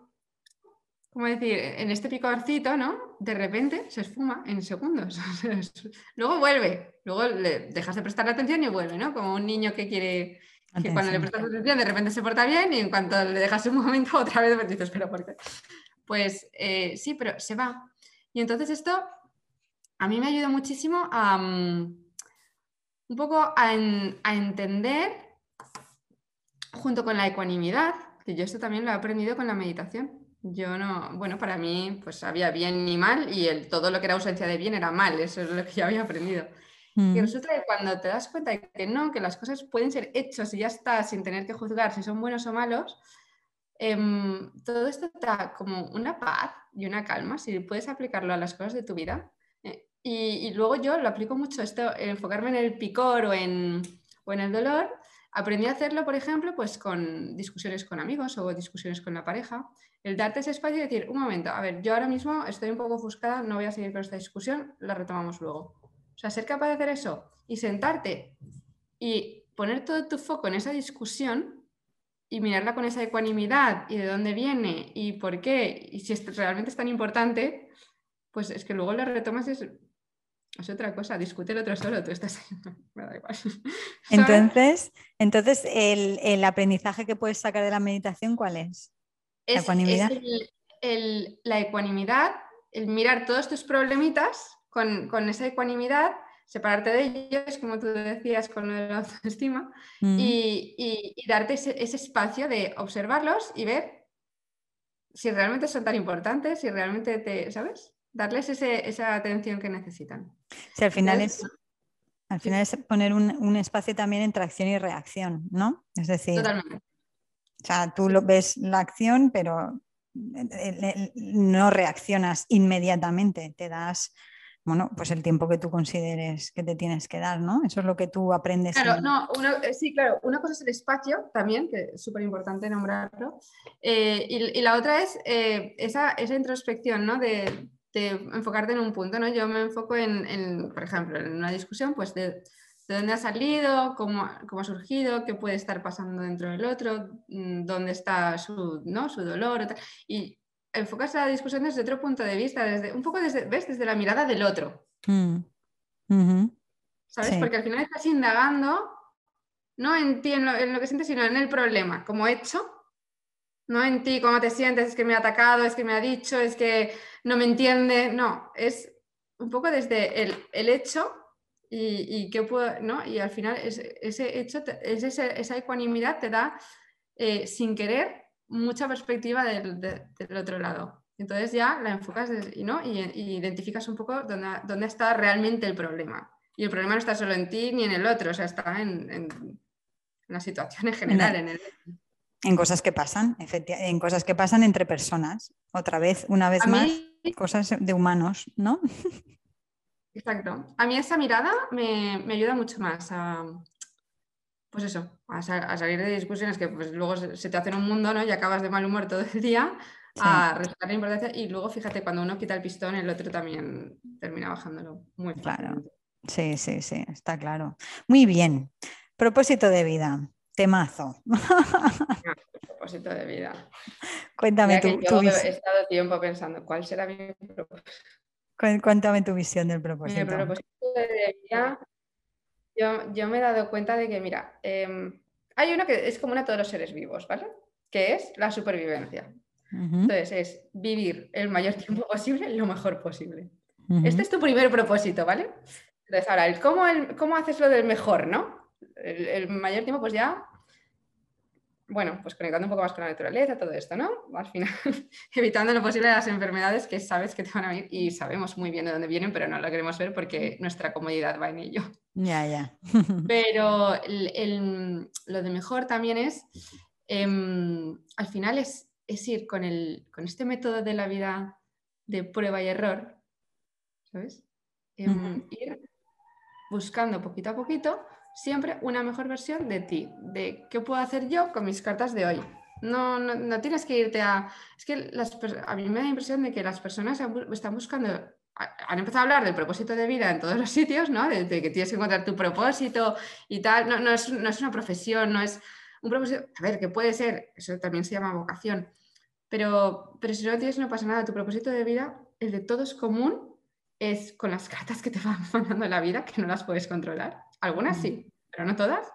¿cómo decir? En este picorcito, ¿no? De repente se esfuma en segundos. Luego vuelve, luego le dejas de prestar atención y vuelve, ¿no? Como un niño que quiere, que cuando le prestas atención de repente se porta bien y en cuanto le dejas un momento otra vez pues dices, pero ¿por qué? Pues eh, sí, pero se va. Y entonces esto a mí me ayuda muchísimo a mm, un poco a, a entender junto con la ecuanimidad, que yo esto también lo he aprendido con la meditación yo no, bueno, para mí pues había bien y mal y el, todo lo que era ausencia de bien era mal, eso es lo que yo había aprendido. Y mm. resulta que cuando te das cuenta de que no, que las cosas pueden ser hechas y ya está, sin tener que juzgar si son buenos o malos, em, todo esto te da como una paz y una calma si puedes aplicarlo a las cosas de tu vida. Eh, y, y, luego yo lo aplico mucho, esto, enfocarme en el picor o en, o en el dolor, Aprendí a hacerlo, por ejemplo, pues con discusiones con amigos o discusiones con la pareja. El darte ese espacio y decir, un momento, a ver, yo ahora mismo estoy un poco ofuscada, no voy a seguir con esta discusión, la retomamos luego. O sea, ser capaz de hacer eso y sentarte y poner todo tu foco en esa discusión y mirarla con esa ecuanimidad y de dónde viene y por qué y si realmente es tan importante, pues es que luego la retomas es es otra cosa, discute el otro solo, tú estás me da igual. Entonces, entonces el, aprendizaje que puedes sacar de la meditación, ¿cuál es? ¿La ecuanimidad? la ecuanimidad, el mirar todos tus problemitas con, esa ecuanimidad, separarte de ellos, como tú decías, con la autoestima, mm. y, darte ese, ese espacio de observarlos y ver si realmente son tan importantes, si realmente te, ¿sabes? Darles esa atención que necesitan. Sí, al final es, al final es poner un, espacio también entre acción y reacción, ¿no? Es decir, Totalmente. o sea, tú lo ves la acción, pero eh, eh, no reaccionas inmediatamente, te das bueno, pues el tiempo que tú consideres que te tienes que dar, ¿no? Eso es lo que tú aprendes. Claro, no, eh, sí, claro, una cosa es el espacio también, que es súper importante nombrarlo, y, la otra es esa, esa, introspección, ¿no? De, enfocarte en un punto, ¿no? Yo me enfoco en, por ejemplo, en una discusión, pues de, dónde ha salido, cómo, cómo, ha surgido, qué puede estar pasando dentro del otro, mm, dónde está su, ¿no? su dolor. Y enfocas la discusión desde otro punto de vista, desde, un poco desde, ¿ves? desde la mirada del otro. Mm. ¿Sabes? Porque al final estás indagando no en ti, en lo, que sientes, sino en el problema, como hecho, no en ti, cómo te sientes, es que me ha atacado, es que me ha dicho, es que no me entiende, no, es un poco desde el, hecho y, y, puedo, ¿no? y al final ese hecho, esa ecuanimidad te da, eh, sin querer, mucha perspectiva del, otro lado. Entonces ya la enfocas y, ¿no? y, identificas un poco dónde, dónde, está realmente el problema. Y el problema no está solo en ti ni en el otro, o sea, está en, la situación en general. En, el... en cosas que pasan, en cosas que pasan entre personas. Otra vez, una vez más, cosas de humanos, ¿no? Exacto. A mí esa mirada me, me ayuda mucho más a, pues eso, a, salir de discusiones que pues luego se, te hacen un mundo, ¿no? Y acabas de mal humor todo el día, a restar la importancia y luego fíjate, cuando uno quita el pistón, el otro también termina bajándolo muy Claro. Sí, sí, sí, está claro. Muy bien. Propósito de vida. Temazo. Propósito de vida. Cuéntame tu, yo He estado tiempo pensando, ¿cuál será mi propósito? Cuéntame tu visión del propósito. Mi propósito de vida yo, me he dado cuenta de que, mira, em, hay uno que es común a todos los seres vivos, ¿vale? Que es la supervivencia. Entonces, es vivir el mayor tiempo posible lo mejor posible. Este es tu primer propósito, ¿vale? Entonces, ahora, el cómo, el, cómo haces lo del mejor, ¿no? el, mayor tiempo, pues ya bueno, pues conectando un poco más con la naturaleza, todo esto, ¿no? Al final, evitando lo posible las enfermedades que sabes que te van a venir y sabemos muy bien de dónde vienen, pero no lo queremos ver porque nuestra comodidad va en ello. Ya, ya. pero lo de mejor también es, em, al final es, ir con, con este método de la vida de prueba y error, ¿sabes? Em, ir buscando poquito a poquito siempre una mejor versión de ti, de qué puedo hacer yo con mis cartas de hoy. No, no, tienes que irte a... Es que las, a mí me da la impresión de que las personas están buscando... Han empezado a hablar del propósito de vida en todos los sitios, ¿no? De, que tienes que encontrar tu propósito y tal. No, no, es, no es una profesión, no es un propósito... A ver, que puede ser, eso también se llama vocación. Pero, pero si no tienes, no pasa nada. Tu propósito de vida, el de todos común, es con las cartas que te van mandando la vida, que no las puedes controlar. Algunas sí, pero no todas.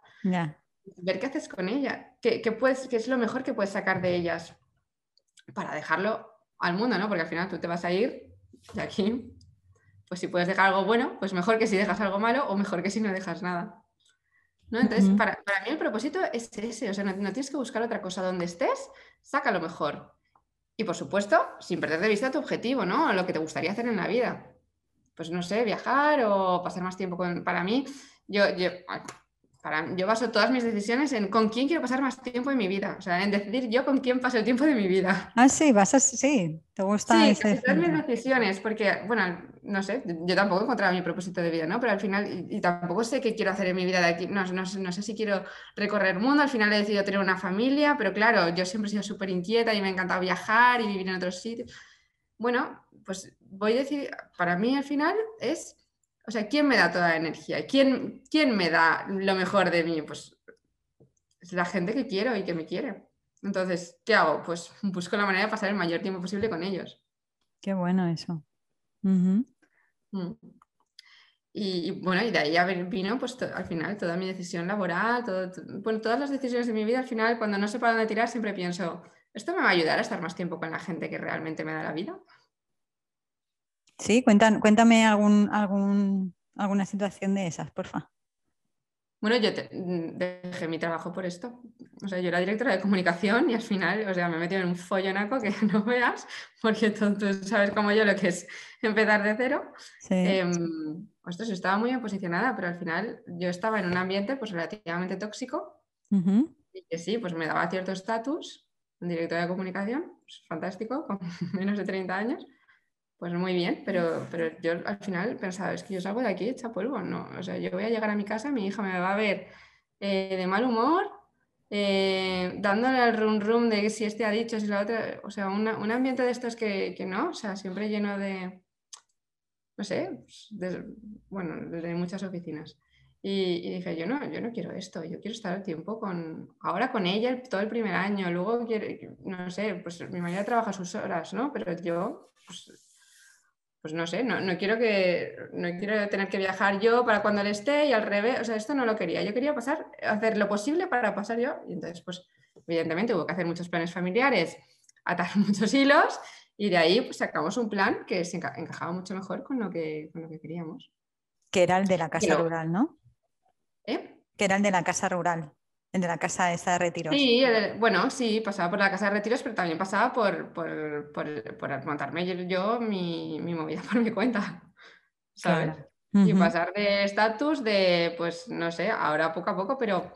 Ver qué haces con ellas, qué, puedes, qué es lo mejor que puedes sacar de ellas para dejarlo al mundo, ¿no? Porque al final tú te vas a ir de aquí. Pues si puedes dejar algo bueno, pues mejor que si dejas algo malo o mejor que si no dejas nada. ¿No? Entonces, para, mí el propósito es ese, o sea, no, no, tienes que buscar otra cosa. Donde estés, saca lo mejor. Y por supuesto, sin perder de vista tu objetivo, ¿no? Lo que te gustaría hacer en la vida. Pues no sé, viajar o pasar más tiempo con... Para mí, yo, yo, para, yo baso todas mis decisiones en con quién quiero pasar más tiempo en mi vida, o sea, en decidir yo con quién paso el tiempo de mi vida. Ah, sí, vas a, sí, te gusta sí, ese todas mis decisiones, porque, bueno, no sé, yo tampoco he encontrado mi propósito de vida, ¿no? Pero al final, y, tampoco sé qué quiero hacer en mi vida de aquí, no, no, no, sé si quiero recorrer el mundo, al final he decidido tener una familia, pero claro, yo siempre he sido súper inquieta y me ha encantado viajar y vivir en otros sitios. Bueno, pues voy a decir, para mí al final es o sea, ¿quién me da toda la energía? ¿Quién, ¿Quién me da lo mejor de mí? Pues es la gente que quiero y que me quiere. Entonces, ¿qué hago? Pues busco la manera de pasar el mayor tiempo posible con ellos. Qué bueno eso. Mm. y, bueno, y de ahí vino pues al final toda mi decisión laboral, bueno, todas las decisiones de mi vida, al final cuando no sé para dónde tirar siempre pienso, ¿esto me va a ayudar a estar más tiempo con la gente que realmente me da la vida? Sí, cuéntame algún, algún, alguna situación de esas, porfa. Bueno, yo mm, dejé mi trabajo por esto. O sea, yo era directora de comunicación y al final, o sea, me he metido en un follonaco que no veas, porque tú, sabes como yo lo que es empezar de cero. Sí. Eh, estaba muy bien posicionada, pero al final yo estaba en un ambiente pues relativamente tóxico y que sí, pues me daba cierto estatus, directora de comunicación, pues, fantástico, con menos de 30 años, pues muy bien, pero, pero yo al final pensaba, es que yo salgo de aquí hecha polvo, ¿no? O sea, yo voy a llegar a mi casa, mi hija me va a ver eh, de mal humor, eh, dándole al rum rum de si este ha dicho, si la otra, o sea, un ambiente de estos que, que, no, o sea, siempre lleno de, no sé, pues, bueno, desde muchas oficinas. Y, dije, yo no, yo no quiero esto, yo quiero estar tiempo con, ahora con ella todo el primer año, luego quiero, no sé, pues mi marido trabaja sus horas, ¿no? Pero yo, pues, pues no sé, no, no, quiero que, no quiero tener que viajar yo para cuando él esté y al revés, o sea, esto no lo quería, yo quería pasar, hacer lo posible para pasar yo, y entonces, pues, evidentemente hubo que hacer muchos planes familiares, atar muchos hilos, y de ahí pues sacamos un plan que se encajaba mucho mejor con lo que, con lo que queríamos. Que era el de la casa rural, ¿no? ¿Eh? Que era el de la casa rural, el de la casa esta de retiros. Sí, bueno, sí, pasaba por la casa de retiros, pero también pasaba por, por, por, montarme yo, mi, mi, movida por mi cuenta, ¿sabes? Y pasar de estatus de, pues, no sé, ahora poco a poco, pero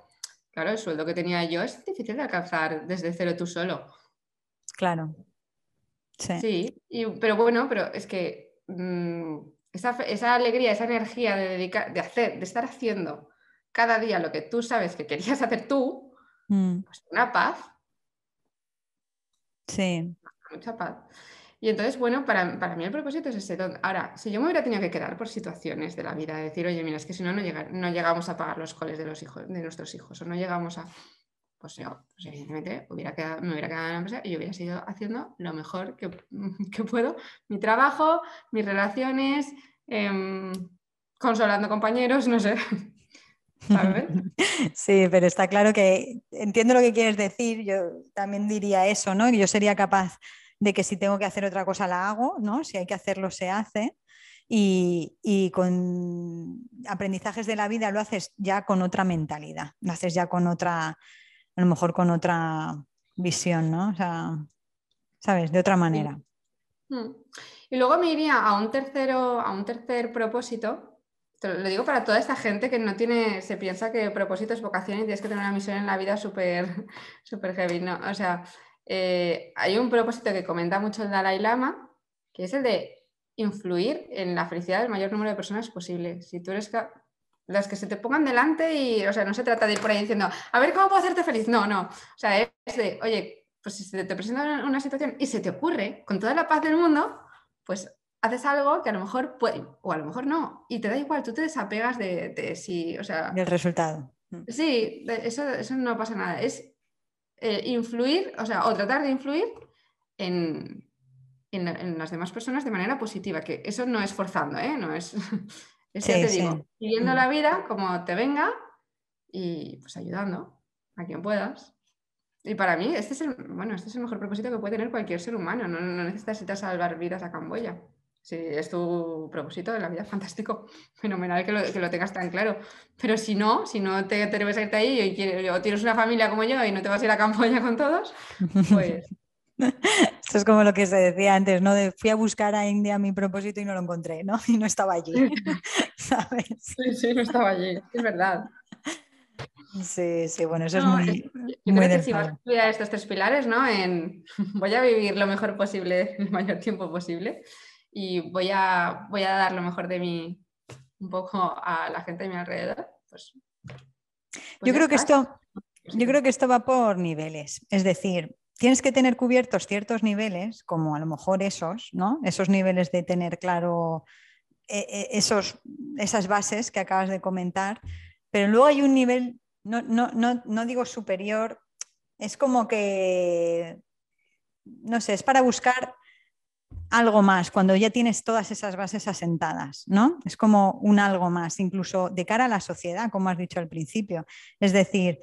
claro, el sueldo que tenía yo es difícil de alcanzar desde cero tú solo. Claro. Sí, pero bueno, pero es que mm, esa, esa, alegría, esa energía de dedicar, de hacer, de estar haciendo cada día lo que tú sabes que querías hacer tú, mm. pues una paz. Sí. Mucha paz. Y entonces, bueno, para, mí el propósito es ese. Ahora, si yo me hubiera tenido que quedar por situaciones de la vida, de decir, oye, mira, es que si no, no, no llegamos a pagar los coles de, los hijos, de nuestros hijos, o no llegamos a... Pues yo, pues evidentemente, hubiera quedado, me hubiera quedado en la empresa y yo hubiera seguido haciendo lo mejor que, que puedo, mi trabajo, mis relaciones, em, consolando compañeros, no sé. Sí, pero está claro que entiendo lo que quieres decir, yo también diría eso, ¿no? Yo sería capaz de que si tengo que hacer otra cosa la hago, ¿no? Si hay que hacerlo se hace. Y, y, con aprendizajes de la vida lo haces ya con otra mentalidad, lo haces ya con otra, a lo mejor con otra visión, ¿no? O sea, ¿sabes? De otra manera. Mm. Y luego me iría a un tercero, a un tercer propósito, lo digo para toda esta gente que no tiene, se piensa que propósito es vocación y tienes que tener una misión en la vida súper super heavy. No, o sea, eh, hay un propósito que comenta mucho el Dalai Lama, que es el de influir en la felicidad del mayor número de personas posible. Si tú eres las que se te pongan delante y, o sea, no se trata de ir por ahí diciendo, a ver cómo puedo hacerte feliz. No, no. O sea, es de, oye, pues si se te presenta una situación y se te ocurre con toda la paz del mundo, pues haces algo que a lo mejor puede, o a lo mejor no, y te da igual, tú te desapegas de, de si, o sea... Del resultado. Mm. Sí, eso, eso no pasa nada. Es eh, influir, o sea, o tratar de influir en, en, las demás personas de manera positiva, que eso no es forzando, ¿eh? No es... es te digo, viviendo mm. la vida como te venga y pues ayudando a quien puedas. Y para mí, este es el, bueno, este es el mejor propósito que puede tener cualquier ser humano. No, no necesitas salvar vidas a Camboya. Si es tu propósito de la vida, fantástico, fenomenal que lo, tengas tan claro. Pero si no, si no te atreves a irte ahí y, o tienes una familia como yo y no te vas a ir a Camboya con todos, pues... Esto es como lo que se decía antes, ¿no? fui a buscar a India mi propósito y no lo encontré, ¿no? Y no estaba allí, ¿sabes? Sí, sí, no estaba allí, es verdad. Sí, sí, bueno, eso es muy. Yo muy creo que si vas a estudiar estos tres pilares, ¿no? En voy a vivir lo mejor posible, el mayor tiempo posible y voy a, voy a dar lo mejor de mí un poco a la gente de mi alrededor, pues, pues yo creo que esto, yo creo que esto va por niveles, es decir, tienes que tener cubiertos ciertos niveles, como a lo mejor esos, ¿no? Esos niveles de tener claro eh, eh, esos, esas bases que acabas de comentar, pero luego hay un nivel, no, no, no, no digo superior, es como que, no sé, es para buscar algo más, cuando ya tienes todas esas bases asentadas, ¿no? Es como un algo más, incluso de cara a la sociedad, como has dicho al principio. Es decir,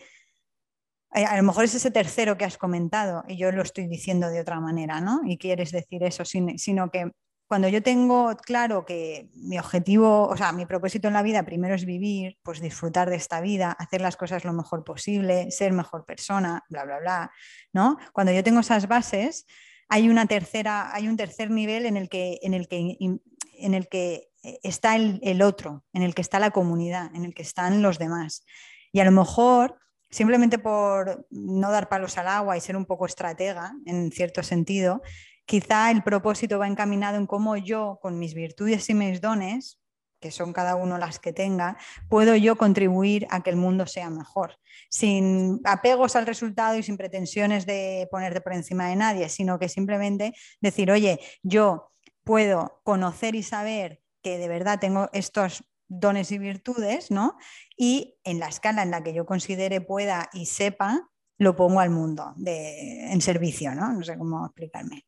eh, a lo mejor es ese tercero que has comentado y yo lo estoy diciendo de otra manera, ¿no? Y quieres decir eso, sino que cuando yo tengo claro que mi objetivo, o sea, mi propósito en la vida primero es vivir, pues disfrutar de esta vida, hacer las cosas lo mejor posible, ser mejor persona, bla, bla, bla, ¿no? Cuando yo tengo esas bases, hay, una tercera, hay un tercer nivel en el que, en el que, en el que eh, está el, otro, en el que está la comunidad, en el que están los demás. Y a lo mejor, simplemente por no dar palos al agua y ser un poco estratega, en cierto sentido, quizá el propósito va encaminado en cómo yo, con mis virtudes y mis dones, que son cada uno las que tenga, puedo yo contribuir a que el mundo sea mejor, sin apegos al resultado y sin pretensiones de ponerte por encima de nadie, sino que simplemente decir, oye, yo puedo conocer y saber que de verdad tengo estos dones y virtudes, ¿no? Y en la escala en la que yo considere pueda y sepa, lo pongo al mundo de, en servicio, ¿no? No sé cómo explicarme.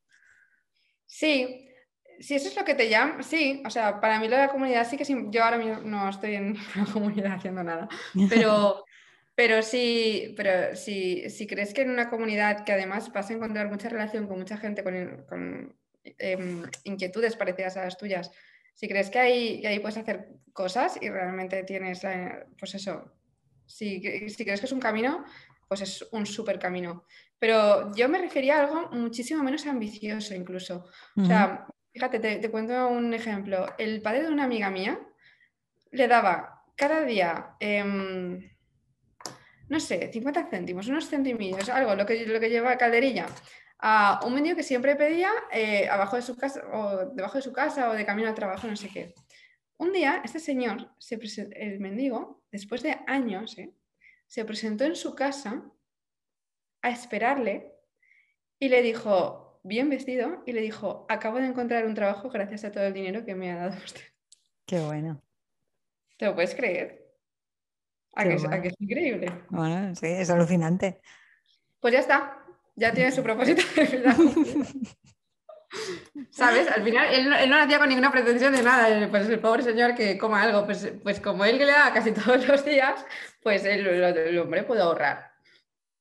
Sí, si eso es lo que te llama, sí, o sea, para mí lo de la comunidad sí que sí, yo ahora mismo no estoy en la comunidad haciendo nada, pero, pero sí, pero si, si crees que en una comunidad que además vas a encontrar mucha relación con mucha gente con, con em, inquietudes parecidas a las tuyas, si crees que ahí, ahí puedes hacer cosas y realmente tienes, pues eso, si, si crees que es un camino, pues es un súper camino. Pero yo me refería a algo muchísimo menos ambicioso incluso. O sea, fíjate, te, cuento un ejemplo. El padre de una amiga mía le daba cada día, em, no sé, 50 céntimos, unos centimillos, algo, lo que, lo que lleva calderilla, a un mendigo que siempre pedía eh, abajo de su casa o debajo de su casa o de camino al trabajo, no sé qué. Un día, este señor, se el mendigo, después de años, ¿eh? se presentó en su casa a esperarle y le dijo, bien vestido, y le dijo, acabo de encontrar un trabajo gracias a todo el dinero que me ha dado usted. Qué bueno. ¿Te lo puedes creer? ¿A, que, es increíble? Bueno, sí, es alucinante. Pues ya está, ya tiene su propósito. ¿Sabes? Al final él, no hacía con ninguna pretensión de nada. Pues el pobre señor que coma algo, pues, pues como él que le da casi todos los días, pues el, hombre puede ahorrar.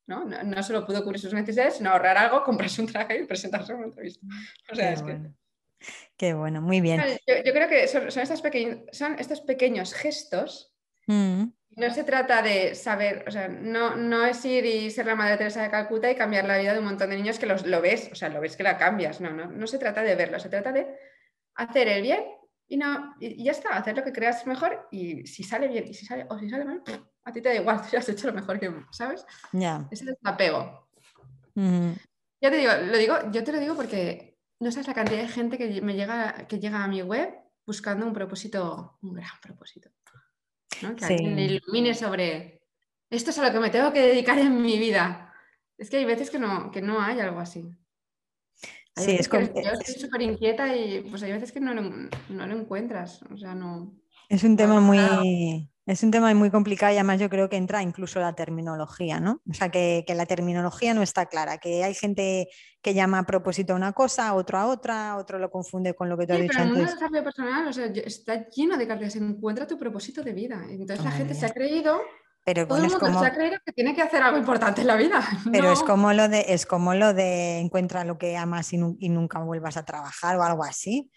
¿No? ¿no? solo pudo cubrir sus necesidades, sino ahorrar algo, comprarse un traje y presentarse a una entrevista. O sea, Qué es bueno. Qué bueno, muy bien. Yo, creo que son, estos, pequeños, son estos pequeños gestos mm. No se trata de saber, o sea, no, no es ir y ser la Madre Teresa de Calcuta y cambiar la vida de un montón de niños que los, lo ves, o sea, lo ves que la cambias, no, no, no se trata de verlo, se trata de hacer el bien y, no, y ya está, hacer lo que creas mejor y si sale bien y si sale, o si sale mal, a ti te da igual, tú ya has hecho lo mejor que, ¿sabes? Ya. Ese es el apego. Ya te digo, lo digo, yo te lo digo porque no sabes la cantidad de gente que me llega, que llega a mi web buscando un propósito, un gran propósito. Que alguien le ilumine sobre esto es a lo que me tengo que dedicar en mi vida. Es que hay veces que no, que no hay algo así. sí, es como... Yo estoy súper inquieta y pues hay veces que no lo, no lo encuentras. O sea, no. Es un tema muy, es un tema muy complicado y además yo creo que entra incluso la terminología, ¿no? O sea, que, la terminología no está clara, que hay gente que llama a propósito a una cosa, otro a otra, otro lo confunde con lo que tú has dicho pero el mundo del desarrollo personal o sea, está lleno de cartas, encuentra tu propósito de vida. Entonces la gente se ha creído pero Todo el mundo como... se ha creído que tiene que hacer algo importante en la vida. Pero es como lo de es como lo de encuentra lo que amas y, y, nunca vuelvas a trabajar o algo así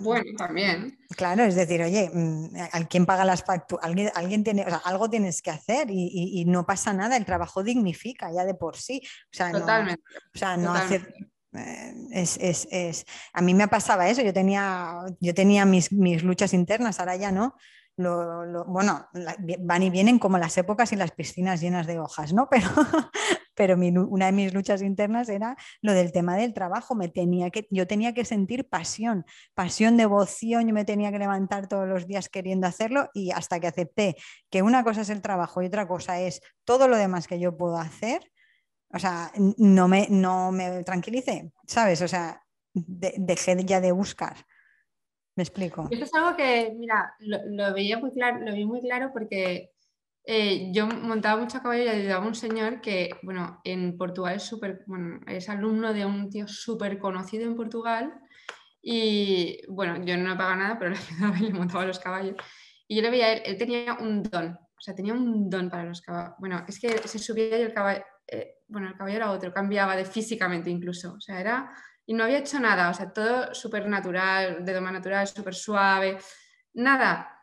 bueno, también. Claro, es decir, oye, mm, ¿quién paga las facturas? Alguien, alguien tiene, algo tienes que hacer y, no pasa nada, el trabajo dignifica ya de por sí. Totalmente. o sea, no hacer. Eh, es, a mí me pasaba eso, yo tenía, yo tenía mis, mis luchas internas, ahora ya no, bueno, van y vienen como las épocas y las piscinas llenas de hojas, ¿no? Pero, pero una de mis luchas internas era lo del tema del trabajo. Me tenía que, yo tenía que sentir pasión, pasión, devoción, yo me tenía que levantar todos los días queriendo hacerlo y hasta que acepté que una cosa es el trabajo y otra cosa es todo lo demás que yo puedo hacer, o sea, no me, no me tranquilicé, ¿sabes? O sea, dejé ya de buscar. Me explico. Esto es algo que, mira, lo, veía muy claro, lo vi muy claro porque eh, yo montaba mucho a caballo y ayudaba a un señor que, bueno, en Portugal es súper, bueno, es alumno de un tío súper conocido en Portugal y, bueno, yo no pagaba nada, pero le ayudaba y le montaba los caballos. Y yo le veía él tenía un don, o sea, tenía un don para los caballos. Bueno, es que se subía y el caballo, eh, bueno, el caballo era otro, cambiaba de físicamente incluso, o sea, era y no había hecho nada, o sea, todo súper natural, de doma natural, súper suave, nada.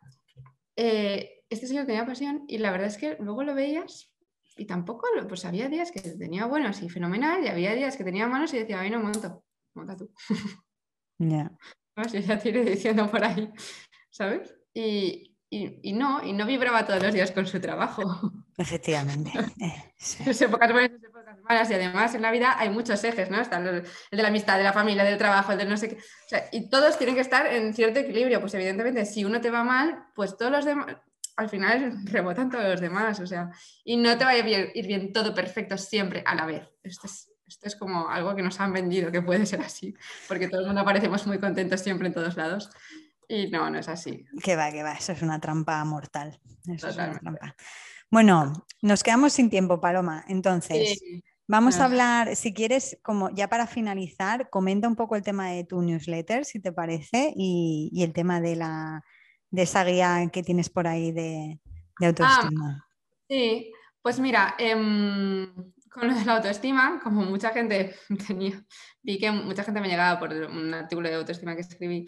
Eh, este señor tenía pasión y la verdad es que luego lo veías y tampoco, pues había días que tenía buenos y fenomenal y había días que tenía malos y decía, ay, no monto, monta tú. Ya. ya te iré diciendo por ahí, ¿sabes? Y, y, no, y no vibraba todos los días con su trabajo. Efectivamente. Eh, épocas buenas, épocas malas, y además en la vida hay muchos ejes, ¿no? Está el, de la amistad, de la familia, del trabajo, el de no sé qué. O sea, y todos tienen que estar en cierto equilibrio. Pues evidentemente, si uno te va mal, pues todos los demás, al final rebotan todos los demás, o sea, y no te va a ir bien, todo perfecto siempre a la vez. Esto es, esto es como algo que nos han vendido, que puede ser así, porque todo el mundo parecemos muy contentos siempre en todos lados. Y no, no es así. Que va, que va, eso es una trampa mortal. Eso es una trampa. Bueno, nos quedamos sin tiempo, Paloma. Entonces, vamos a hablar, si quieres, como ya para finalizar, comenta un poco el tema de tu newsletter, si te parece, y, el tema de la de esa guía que tienes por ahí de, de ah, autoestima. sí, pues mira, em, con lo de la autoestima, como mucha gente tenía, vi que mucha gente me llegaba por un artículo de autoestima que escribí,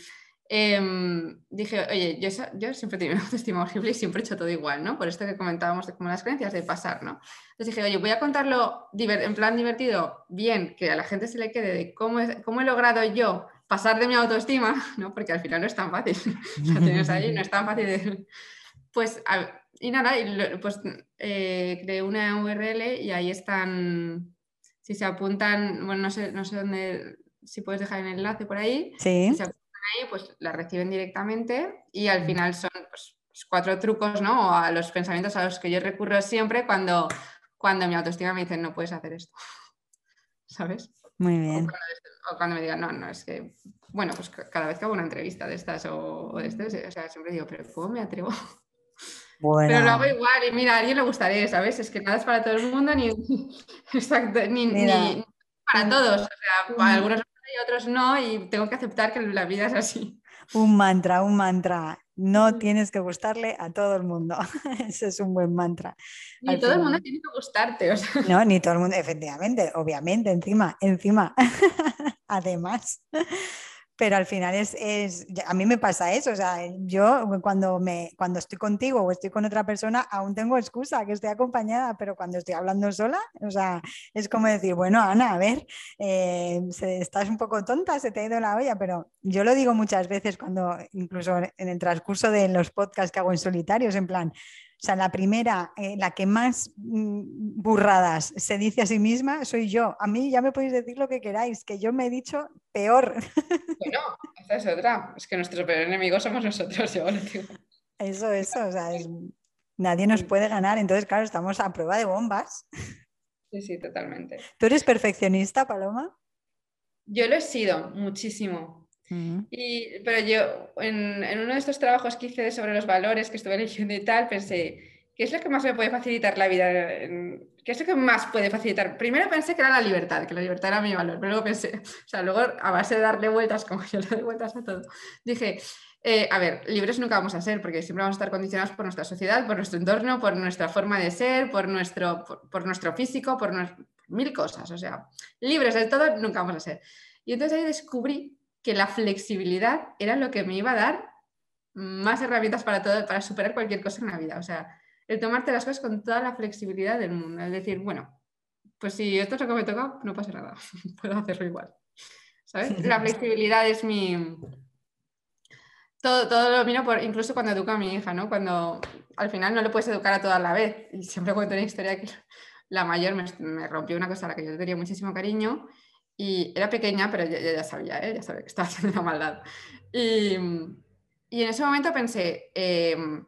em, dije, oye, yo, yo, siempre he tenido una autoestima horrible y siempre he hecho todo igual, ¿no? Por esto que comentábamos de como las creencias de pasar, ¿no? Entonces dije, oye, voy a contarlo en plan divertido, bien, que a la gente se le quede de cómo, cómo he logrado yo pasar de mi autoestima, ¿no? Porque al final no es tan fácil, la tienes ahí, no es tan fácil de... Pues y nada, pues eh, creé una URL y ahí están, si se apuntan, bueno, no sé, no sé dónde, si puedes dejar el enlace por ahí, sí. si se ahí, pues la reciben directamente y al final son pues, pues, cuatro trucos, ¿no? O a los pensamientos a los que yo recurro siempre cuando, cuando mi autoestima me dice, no puedes hacer esto, ¿sabes? Muy bien. O cuando, me digan, no, no, es que, bueno, pues cada vez que hago una entrevista de estas o, de este, o sea, siempre digo, pero ¿cómo me atrevo? Pero lo hago igual y mira, a alguien le gustaría, ¿sabes? Es que nada es para todo el mundo ni, exacto, ni, para todos. O sea, para algunos y otros no y tengo que aceptar que la vida es así. Un mantra, un mantra. No tienes que gustarle a todo el mundo. Ese es un buen mantra. Ni todo el mundo tiene que gustarte. No, ni todo el mundo, efectivamente, obviamente, encima, encima. Además pero al final es, es, a mí me pasa eso, o sea, yo cuando, me, cuando estoy contigo o estoy con otra persona aún tengo excusa que estoy acompañada, pero cuando estoy hablando sola, o sea, es como decir, bueno, Ana, a ver, eh, estás un poco tonta, se te ha ido la olla, pero yo lo digo muchas veces cuando, incluso en el transcurso de los podcasts que hago en solitarios, en plan, o sea, la primera, eh, la que más mm, burradas se dice a sí misma, soy yo. A mí ya me podéis decir lo que queráis, que yo me he dicho peor. Bueno, esa es otra. Es que nuestro peor enemigo somos nosotros, yo lo digo. Eso, eso, o sea, nadie nos puede ganar. Entonces, claro, estamos a prueba de bombas. Sí, sí, totalmente. ¿Tú eres perfeccionista, Paloma? Yo lo he sido muchísimo y, pero yo, en, en, uno de estos trabajos que hice sobre los valores que estuve leyendo y tal, pensé, ¿qué es lo que más me puede facilitar la vida? ¿Qué es lo que más puede facilitar? Primero pensé que era la libertad, que la libertad era mi valor, pero luego pensé, o sea, luego a base de darle vueltas, como yo le doy vueltas a todo, dije, eh, a ver, libres nunca vamos a ser, porque siempre vamos a estar condicionados por nuestra sociedad, por nuestro entorno, por nuestra forma de ser, por nuestro, por, nuestro físico, por mil cosas. O sea, libres de todo nunca vamos a ser. Y entonces ahí descubrí que la flexibilidad era lo que me iba a dar más herramientas para todo, para superar cualquier cosa en la vida. O sea, el tomarte las cosas con toda la flexibilidad del mundo. Es decir, bueno, pues si esto es lo que me toca, no pasa nada, puedo hacerlo igual. ¿Sabes? La flexibilidad es mi... Todo, todo lo miro por, incluso cuando educo a mi hija, ¿no? Cuando al final no le puedes educar a toda la vez. Y siempre cuento una historia que la mayor me, me rompió una cosa a la que yo tenía muchísimo cariño y era pequeña, pero ya, ya sabía, ¿eh? ya sabía que estaba haciendo una maldad. Y, y en ese momento pensé, em,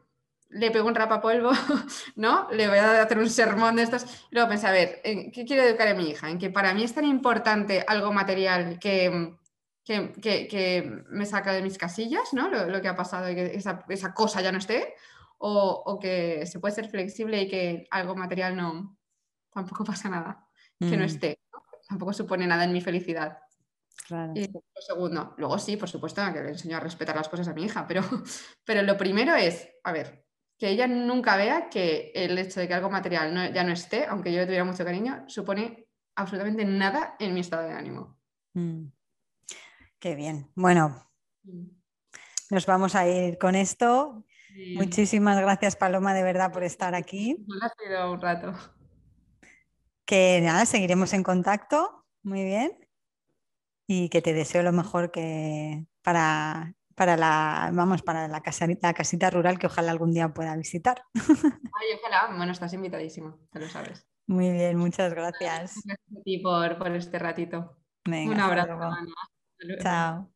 le pego un rapapolvo, ¿no? Le voy a hacer un sermón de estos. Y luego pensé, a ver, qué quiero educar a mi hija? En que para mí es tan importante algo material que, que, que, me saca de mis casillas, ¿no? Lo, lo que ha pasado y que esa, esa, cosa ya no esté. O, o, que se puede ser flexible y que algo material no, tampoco pasa nada, que no mm. esté tampoco supone nada en mi felicidad. Y lo segundo, luego sí, por supuesto, que le enseño a respetar las cosas a mi hija, pero, pero lo primero es, a ver, que ella nunca vea que el hecho de que algo material ya no esté, aunque yo le tuviera mucho cariño, supone absolutamente nada en mi estado de ánimo. Mm. Qué bien. Bueno, nos vamos a ir con esto. Muchísimas gracias, Paloma, de verdad, por estar aquí. Ha sido un rato que nada, seguiremos en contacto, muy bien, y que te deseo lo mejor que para, para la, vamos, para la, casita, casita rural que ojalá algún día pueda visitar. Ay, ojalá, bueno, estás invitadísimo, te lo sabes. Muy bien, muchas gracias. Gracias a ti por, por este ratito. Un abrazo. Chao.